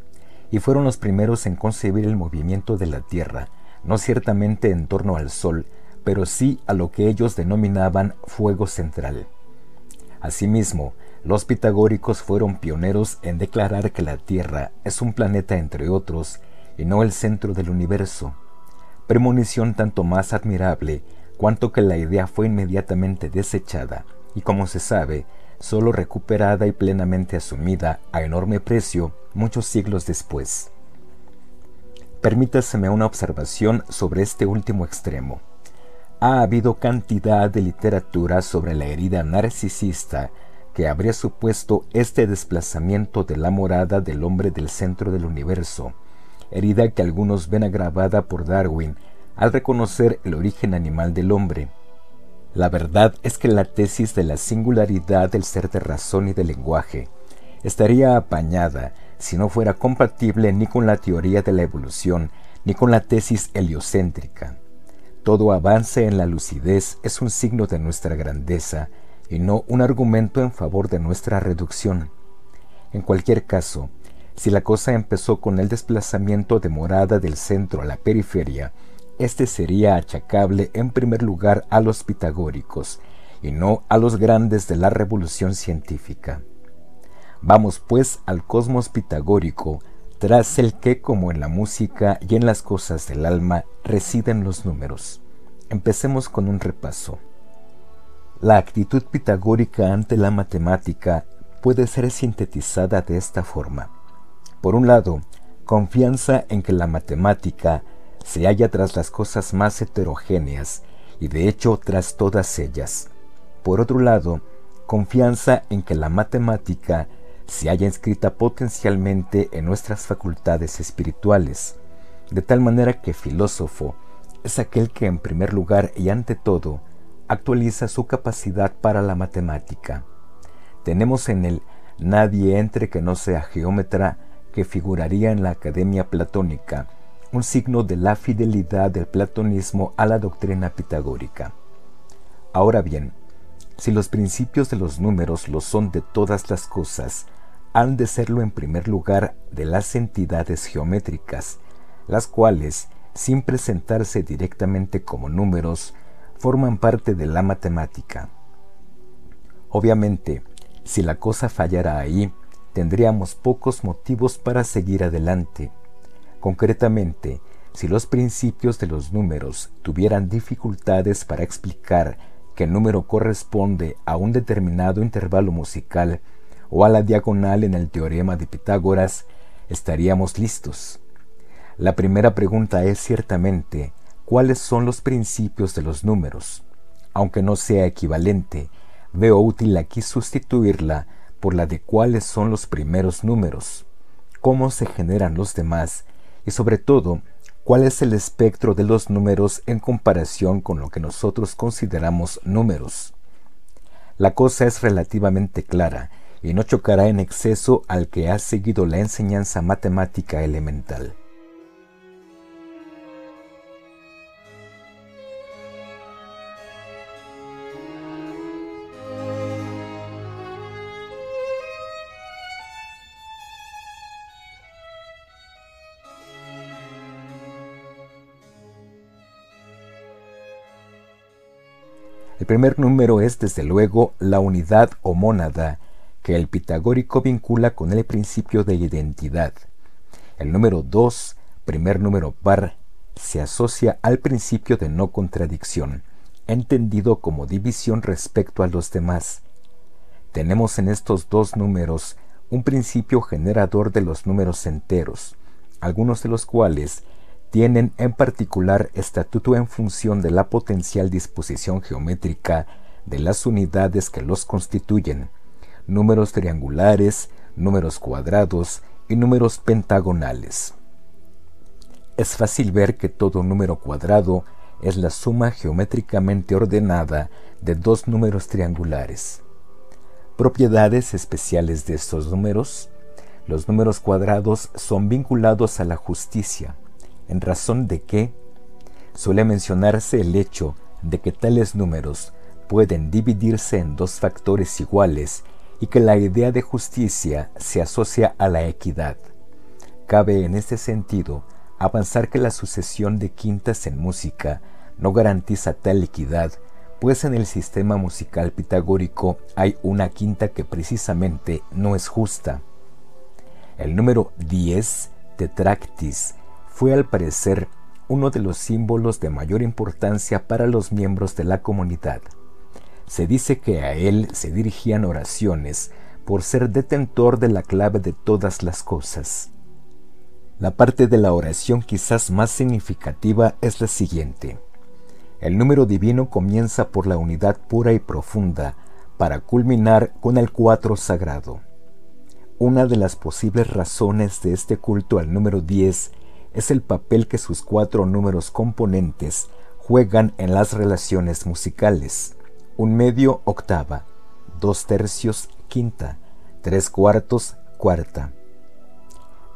y fueron los primeros en concebir el movimiento de la Tierra, no ciertamente en torno al Sol, pero sí a lo que ellos denominaban fuego central. Asimismo, los pitagóricos fueron pioneros en declarar que la Tierra es un planeta entre otros y no el centro del universo, premonición tanto más admirable cuanto que la idea fue inmediatamente desechada y como se sabe, solo recuperada y plenamente asumida a enorme precio muchos siglos después. Permítaseme una observación sobre este último extremo ha habido cantidad de literatura sobre la herida narcisista que habría supuesto este desplazamiento de la morada del hombre del centro del universo, herida que algunos ven agravada por Darwin al reconocer el origen animal del hombre. La verdad es que la tesis de la singularidad del ser de razón y de lenguaje estaría apañada si no fuera compatible ni con la teoría de la evolución ni con la tesis heliocéntrica. Todo avance en la lucidez es un signo de nuestra grandeza y no un argumento en favor de nuestra reducción. En cualquier caso, si la cosa empezó con el desplazamiento de morada del centro a la periferia, este sería achacable en primer lugar a los pitagóricos y no a los grandes de la revolución científica. Vamos pues al cosmos pitagórico, tras el que, como en la música y en las cosas del alma, residen los números. Empecemos con un repaso. La actitud pitagórica ante la matemática puede ser sintetizada de esta forma. Por un lado, confianza en que la matemática se halla tras las cosas más heterogéneas y de hecho tras todas ellas. Por otro lado, confianza en que la matemática se haya inscrita potencialmente en nuestras facultades espirituales, de tal manera que filósofo es aquel que en primer lugar y ante todo actualiza su capacidad para la matemática. Tenemos en él nadie entre que no sea geómetra que figuraría en la Academia Platónica, un signo de la fidelidad del platonismo a la doctrina pitagórica. Ahora bien, si los principios de los números lo son de todas las cosas, han de serlo en primer lugar de las entidades geométricas, las cuales, sin presentarse directamente como números, forman parte de la matemática. Obviamente, si la cosa fallara ahí, tendríamos pocos motivos para seguir adelante. Concretamente, si los principios de los números tuvieran dificultades para explicar que el número corresponde a un determinado intervalo musical, o a la diagonal en el teorema de Pitágoras, estaríamos listos. La primera pregunta es ciertamente, ¿cuáles son los principios de los números? Aunque no sea equivalente, veo útil aquí sustituirla por la de cuáles son los primeros números, cómo se generan los demás y sobre todo, cuál es el espectro de los números en comparación con lo que nosotros consideramos números. La cosa es relativamente clara y no chocará en exceso al que ha seguido la enseñanza matemática elemental. El primer número es desde luego la unidad o mónada que el pitagórico vincula con el principio de identidad. El número 2, primer número par, se asocia al principio de no contradicción, entendido como división respecto a los demás. Tenemos en estos dos números un principio generador de los números enteros, algunos de los cuales tienen en particular estatuto en función de la potencial disposición geométrica de las unidades que los constituyen, números triangulares, números cuadrados y números pentagonales. Es fácil ver que todo número cuadrado es la suma geométricamente ordenada de dos números triangulares. Propiedades especiales de estos números. Los números cuadrados son vinculados a la justicia, en razón de que suele mencionarse el hecho de que tales números pueden dividirse en dos factores iguales y que la idea de justicia se asocia a la equidad. Cabe en este sentido avanzar que la sucesión de quintas en música no garantiza tal equidad, pues en el sistema musical pitagórico hay una quinta que precisamente no es justa. El número 10, tetractis, fue al parecer uno de los símbolos de mayor importancia para los miembros de la comunidad. Se dice que a él se dirigían oraciones por ser detentor de la clave de todas las cosas. La parte de la oración quizás más significativa es la siguiente. El número divino comienza por la unidad pura y profunda para culminar con el cuatro sagrado. Una de las posibles razones de este culto al número 10 es el papel que sus cuatro números componentes juegan en las relaciones musicales un medio octava, dos tercios quinta, tres cuartos cuarta.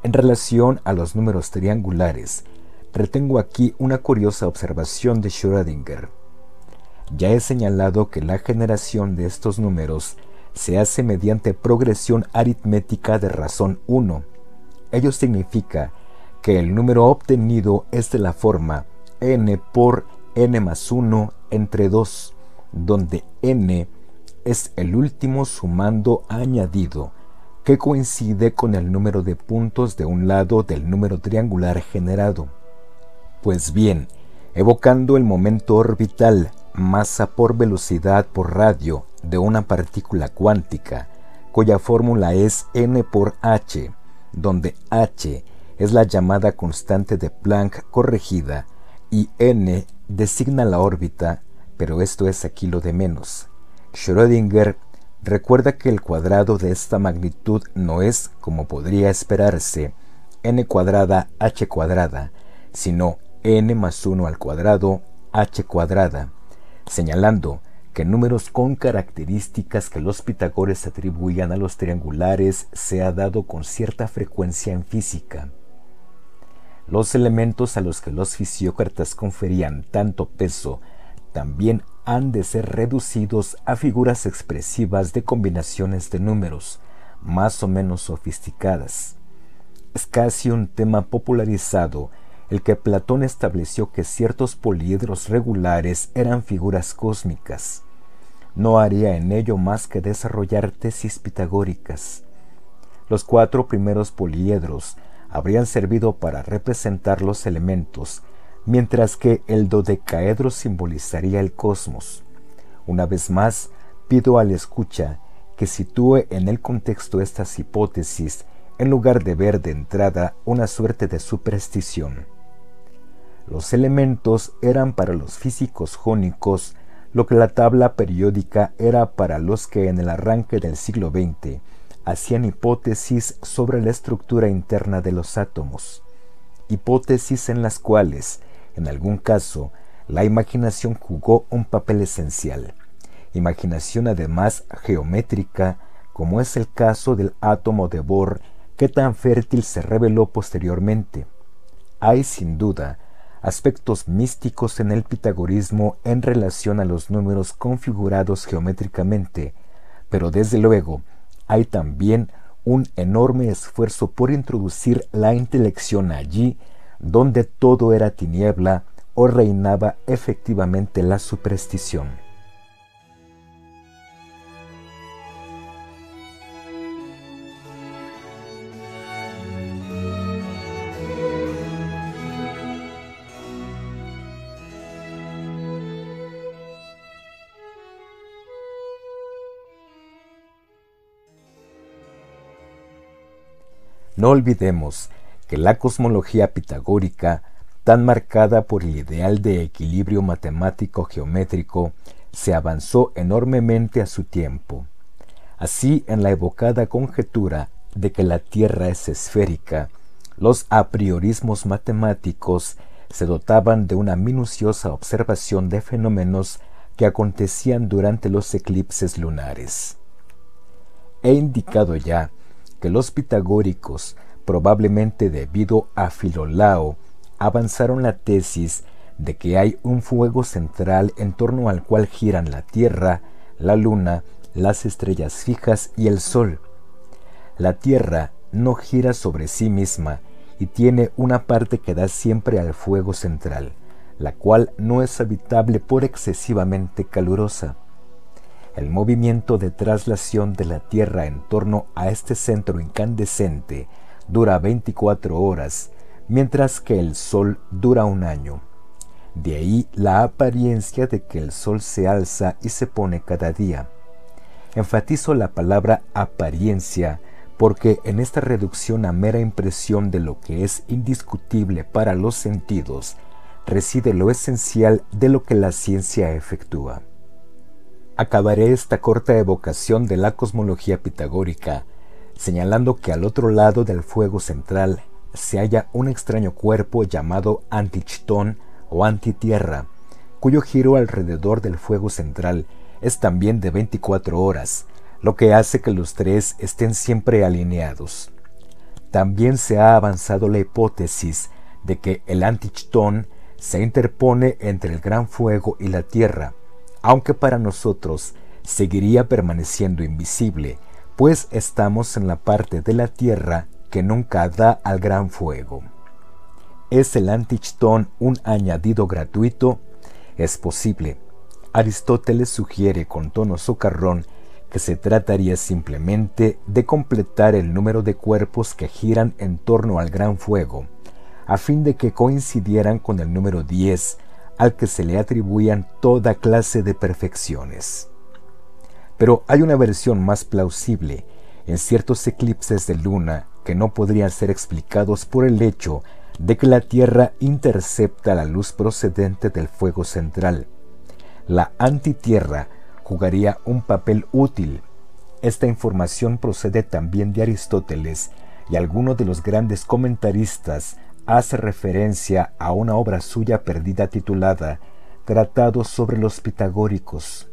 En relación a los números triangulares, retengo aquí una curiosa observación de Schrödinger. Ya he señalado que la generación de estos números se hace mediante progresión aritmética de razón 1. Ello significa que el número obtenido es de la forma n por n más 1 entre 2 donde n es el último sumando añadido, que coincide con el número de puntos de un lado del número triangular generado. Pues bien, evocando el momento orbital masa por velocidad por radio de una partícula cuántica, cuya fórmula es n por h, donde h es la llamada constante de Planck corregida y n designa la órbita pero esto es aquí lo de menos. Schrödinger recuerda que el cuadrado de esta magnitud no es, como podría esperarse, n cuadrada h cuadrada, sino n más 1 al cuadrado h cuadrada, señalando que números con características que los pitagores atribuían a los triangulares se ha dado con cierta frecuencia en física. Los elementos a los que los fisiócratas conferían tanto peso también han de ser reducidos a figuras expresivas de combinaciones de números, más o menos sofisticadas. Es casi un tema popularizado el que Platón estableció que ciertos poliedros regulares eran figuras cósmicas. No haría en ello más que desarrollar tesis pitagóricas. Los cuatro primeros poliedros habrían servido para representar los elementos mientras que el dodecaedro simbolizaría el cosmos. Una vez más, pido al escucha que sitúe en el contexto estas hipótesis en lugar de ver de entrada una suerte de superstición. Los elementos eran para los físicos jónicos lo que la tabla periódica era para los que en el arranque del siglo XX hacían hipótesis sobre la estructura interna de los átomos, hipótesis en las cuales en algún caso, la imaginación jugó un papel esencial. Imaginación además geométrica, como es el caso del átomo de Bohr, que tan fértil se reveló posteriormente. Hay, sin duda, aspectos místicos en el pitagorismo en relación a los números configurados geométricamente, pero desde luego hay también un enorme esfuerzo por introducir la intelección allí donde todo era tiniebla o reinaba efectivamente la superstición. No olvidemos que la cosmología pitagórica, tan marcada por el ideal de equilibrio matemático geométrico, se avanzó enormemente a su tiempo. Así, en la evocada conjetura de que la Tierra es esférica, los apriorismos matemáticos se dotaban de una minuciosa observación de fenómenos que acontecían durante los eclipses lunares. He indicado ya que los pitagóricos, probablemente debido a Filolao, avanzaron la tesis de que hay un fuego central en torno al cual giran la Tierra, la Luna, las estrellas fijas y el Sol. La Tierra no gira sobre sí misma y tiene una parte que da siempre al fuego central, la cual no es habitable por excesivamente calurosa. El movimiento de traslación de la Tierra en torno a este centro incandescente dura 24 horas, mientras que el Sol dura un año. De ahí la apariencia de que el Sol se alza y se pone cada día. Enfatizo la palabra apariencia porque en esta reducción a mera impresión de lo que es indiscutible para los sentidos, reside lo esencial de lo que la ciencia efectúa. Acabaré esta corta evocación de la cosmología pitagórica señalando que al otro lado del fuego central se halla un extraño cuerpo llamado antichtón o antitierra, cuyo giro alrededor del fuego central es también de 24 horas, lo que hace que los tres estén siempre alineados. También se ha avanzado la hipótesis de que el antichtón se interpone entre el gran fuego y la Tierra, aunque para nosotros seguiría permaneciendo invisible, pues estamos en la parte de la Tierra que nunca da al gran fuego. ¿Es el antichtón un añadido gratuito? Es posible. Aristóteles sugiere con tono socarrón que se trataría simplemente de completar el número de cuerpos que giran en torno al gran fuego, a fin de que coincidieran con el número 10 al que se le atribuían toda clase de perfecciones. Pero hay una versión más plausible en ciertos eclipses de luna que no podrían ser explicados por el hecho de que la Tierra intercepta la luz procedente del fuego central. La antitierra jugaría un papel útil. Esta información procede también de Aristóteles y alguno de los grandes comentaristas hace referencia a una obra suya perdida titulada Tratado sobre los Pitagóricos,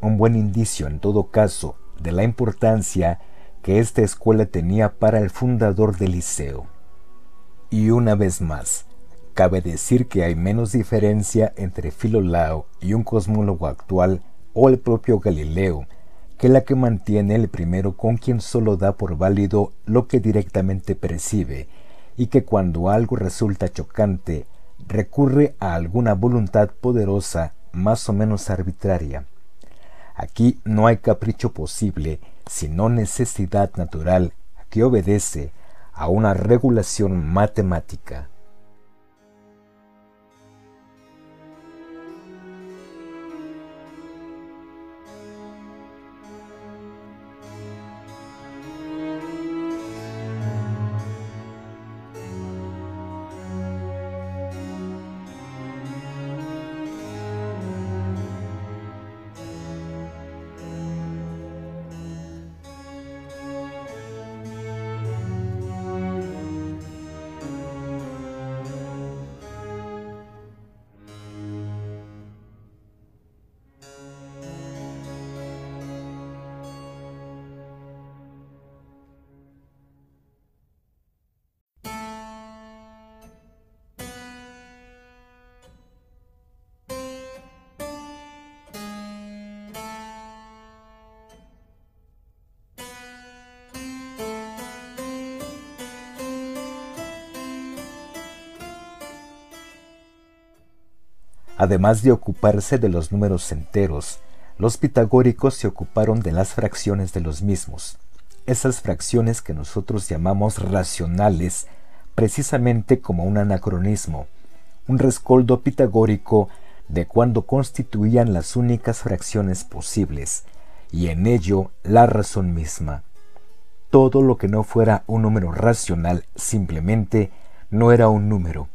un buen indicio en todo caso de la importancia que esta escuela tenía para el fundador del liceo. Y una vez más, cabe decir que hay menos diferencia entre Filolao y un cosmólogo actual o el propio Galileo, que la que mantiene el primero con quien solo da por válido lo que directamente percibe, y que cuando algo resulta chocante, recurre a alguna voluntad poderosa más o menos arbitraria. Aquí no hay capricho posible, sino necesidad natural que obedece a una regulación matemática. Además de ocuparse de los números enteros, los pitagóricos se ocuparon de las fracciones de los mismos, esas fracciones que nosotros llamamos racionales, precisamente como un anacronismo, un rescoldo pitagórico de cuando constituían las únicas fracciones posibles, y en ello la razón misma. todo lo que no fuera un número racional simplemente no era un número,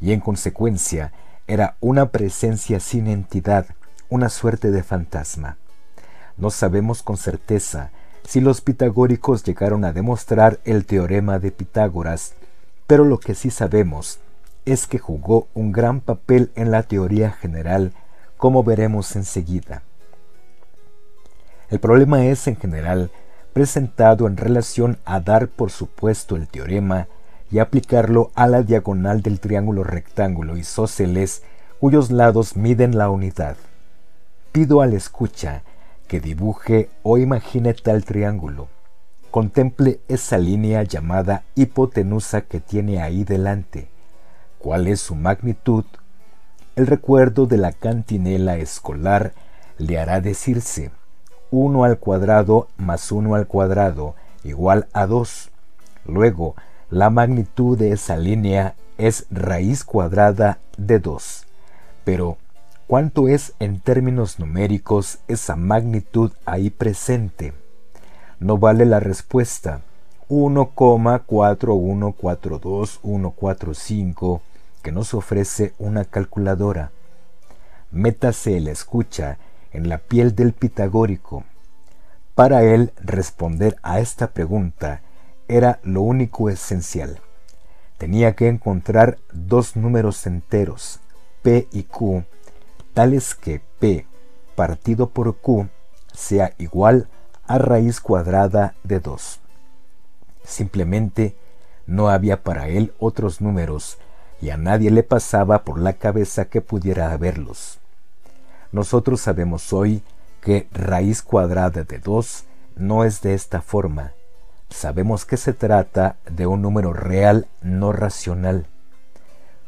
y en consecuencia era una presencia sin entidad, una suerte de fantasma. No sabemos con certeza si los pitagóricos llegaron a demostrar el teorema de Pitágoras, pero lo que sí sabemos es que jugó un gran papel en la teoría general, como veremos enseguida. El problema es en general presentado en relación a dar por supuesto el teorema y aplicarlo a la diagonal del triángulo rectángulo isósceles cuyos lados miden la unidad. Pido al escucha que dibuje o imagine tal triángulo. Contemple esa línea llamada hipotenusa que tiene ahí delante. ¿Cuál es su magnitud? El recuerdo de la cantinela escolar le hará decirse 1 al cuadrado más 1 al cuadrado igual a 2. Luego, la magnitud de esa línea es raíz cuadrada de 2. Pero, ¿cuánto es en términos numéricos esa magnitud ahí presente? No vale la respuesta 1,4142,145 que nos ofrece una calculadora. Métase el escucha en la piel del pitagórico. Para él responder a esta pregunta era lo único esencial. Tenía que encontrar dos números enteros, P y Q, tales que P partido por Q sea igual a raíz cuadrada de 2. Simplemente no había para él otros números y a nadie le pasaba por la cabeza que pudiera haberlos. Nosotros sabemos hoy que raíz cuadrada de 2 no es de esta forma. Sabemos que se trata de un número real no racional.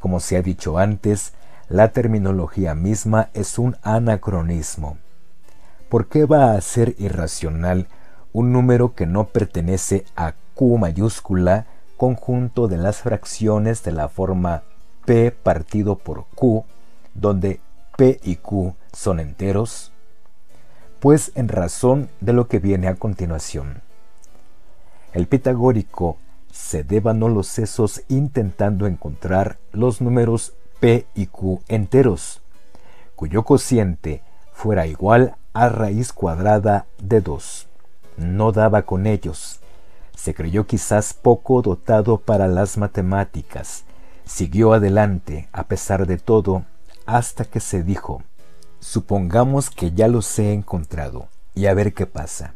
Como se ha dicho antes, la terminología misma es un anacronismo. ¿Por qué va a ser irracional un número que no pertenece a Q mayúscula, conjunto de las fracciones de la forma P partido por Q, donde P y Q son enteros? Pues en razón de lo que viene a continuación. El pitagórico se devanó los sesos intentando encontrar los números P y Q enteros, cuyo cociente fuera igual a raíz cuadrada de 2. No daba con ellos. Se creyó quizás poco dotado para las matemáticas. Siguió adelante, a pesar de todo, hasta que se dijo, supongamos que ya los he encontrado y a ver qué pasa.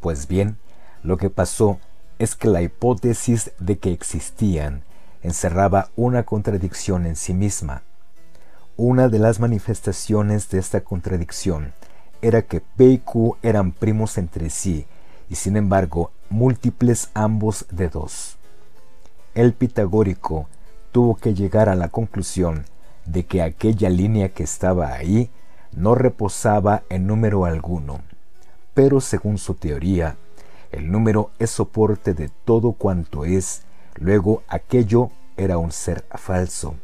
Pues bien, lo que pasó es que la hipótesis de que existían encerraba una contradicción en sí misma. Una de las manifestaciones de esta contradicción era que P y Q eran primos entre sí y sin embargo múltiples ambos de dos. El pitagórico tuvo que llegar a la conclusión de que aquella línea que estaba ahí no reposaba en número alguno, pero según su teoría, el número es soporte de todo cuanto es, luego aquello era un ser falso.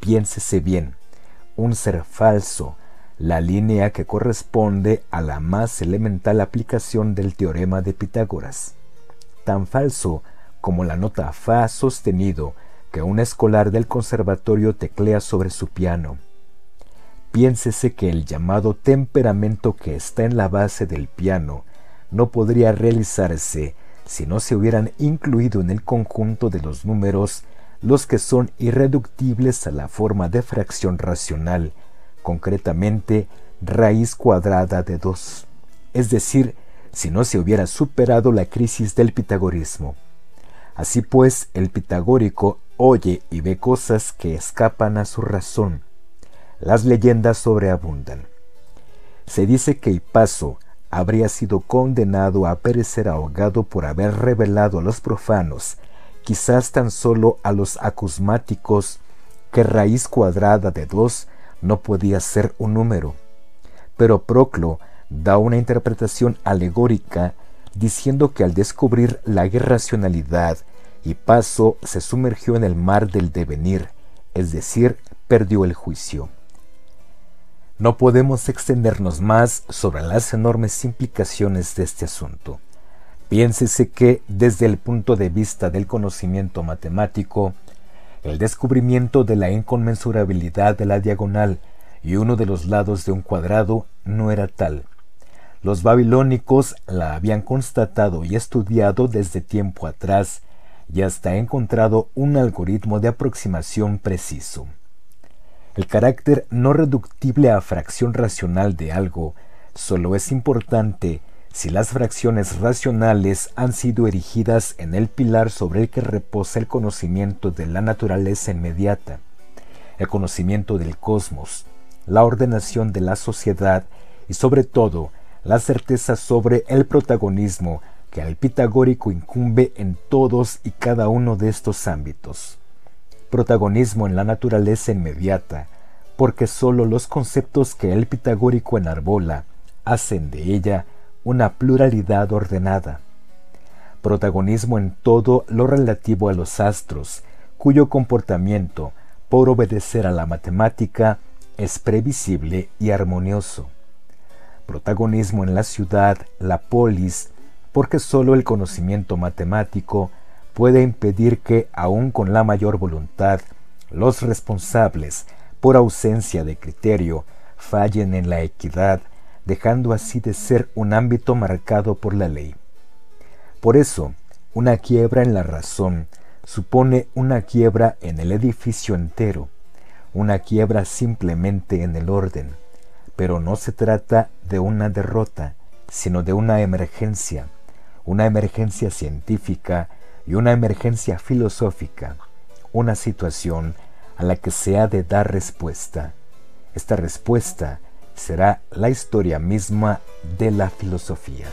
Piénsese bien, un ser falso, la línea que corresponde a la más elemental aplicación del teorema de Pitágoras, tan falso como la nota Fa sostenido que un escolar del conservatorio teclea sobre su piano. Piénsese que el llamado temperamento que está en la base del piano no podría realizarse si no se hubieran incluido en el conjunto de los números los que son irreductibles a la forma de fracción racional, concretamente raíz cuadrada de 2, es decir, si no se hubiera superado la crisis del pitagorismo. Así pues, el pitagórico oye y ve cosas que escapan a su razón. Las leyendas sobreabundan. Se dice que Hipaso habría sido condenado a perecer ahogado por haber revelado a los profanos, quizás tan solo a los acusmáticos, que raíz cuadrada de dos no podía ser un número. Pero Proclo da una interpretación alegórica diciendo que al descubrir la irracionalidad y Paso se sumergió en el mar del devenir, es decir, perdió el juicio. No podemos extendernos más sobre las enormes implicaciones de este asunto. Piénsese que, desde el punto de vista del conocimiento matemático, el descubrimiento de la inconmensurabilidad de la diagonal y uno de los lados de un cuadrado no era tal. Los babilónicos la habían constatado y estudiado desde tiempo atrás y hasta encontrado un algoritmo de aproximación preciso. El carácter no reductible a fracción racional de algo solo es importante si las fracciones racionales han sido erigidas en el pilar sobre el que reposa el conocimiento de la naturaleza inmediata, el conocimiento del cosmos, la ordenación de la sociedad y sobre todo la certeza sobre el protagonismo que al pitagórico incumbe en todos y cada uno de estos ámbitos. Protagonismo en la naturaleza inmediata, porque sólo los conceptos que el pitagórico enarbola hacen de ella una pluralidad ordenada. Protagonismo en todo lo relativo a los astros, cuyo comportamiento, por obedecer a la matemática, es previsible y armonioso. Protagonismo en la ciudad, la polis, porque sólo el conocimiento matemático puede impedir que, aun con la mayor voluntad, los responsables, por ausencia de criterio, fallen en la equidad dejando así de ser un ámbito marcado por la ley. Por eso, una quiebra en la razón supone una quiebra en el edificio entero, una quiebra simplemente en el orden, pero no se trata de una derrota, sino de una emergencia, una emergencia científica y una emergencia filosófica, una situación a la que se ha de dar respuesta. Esta respuesta será la historia misma de la filosofía.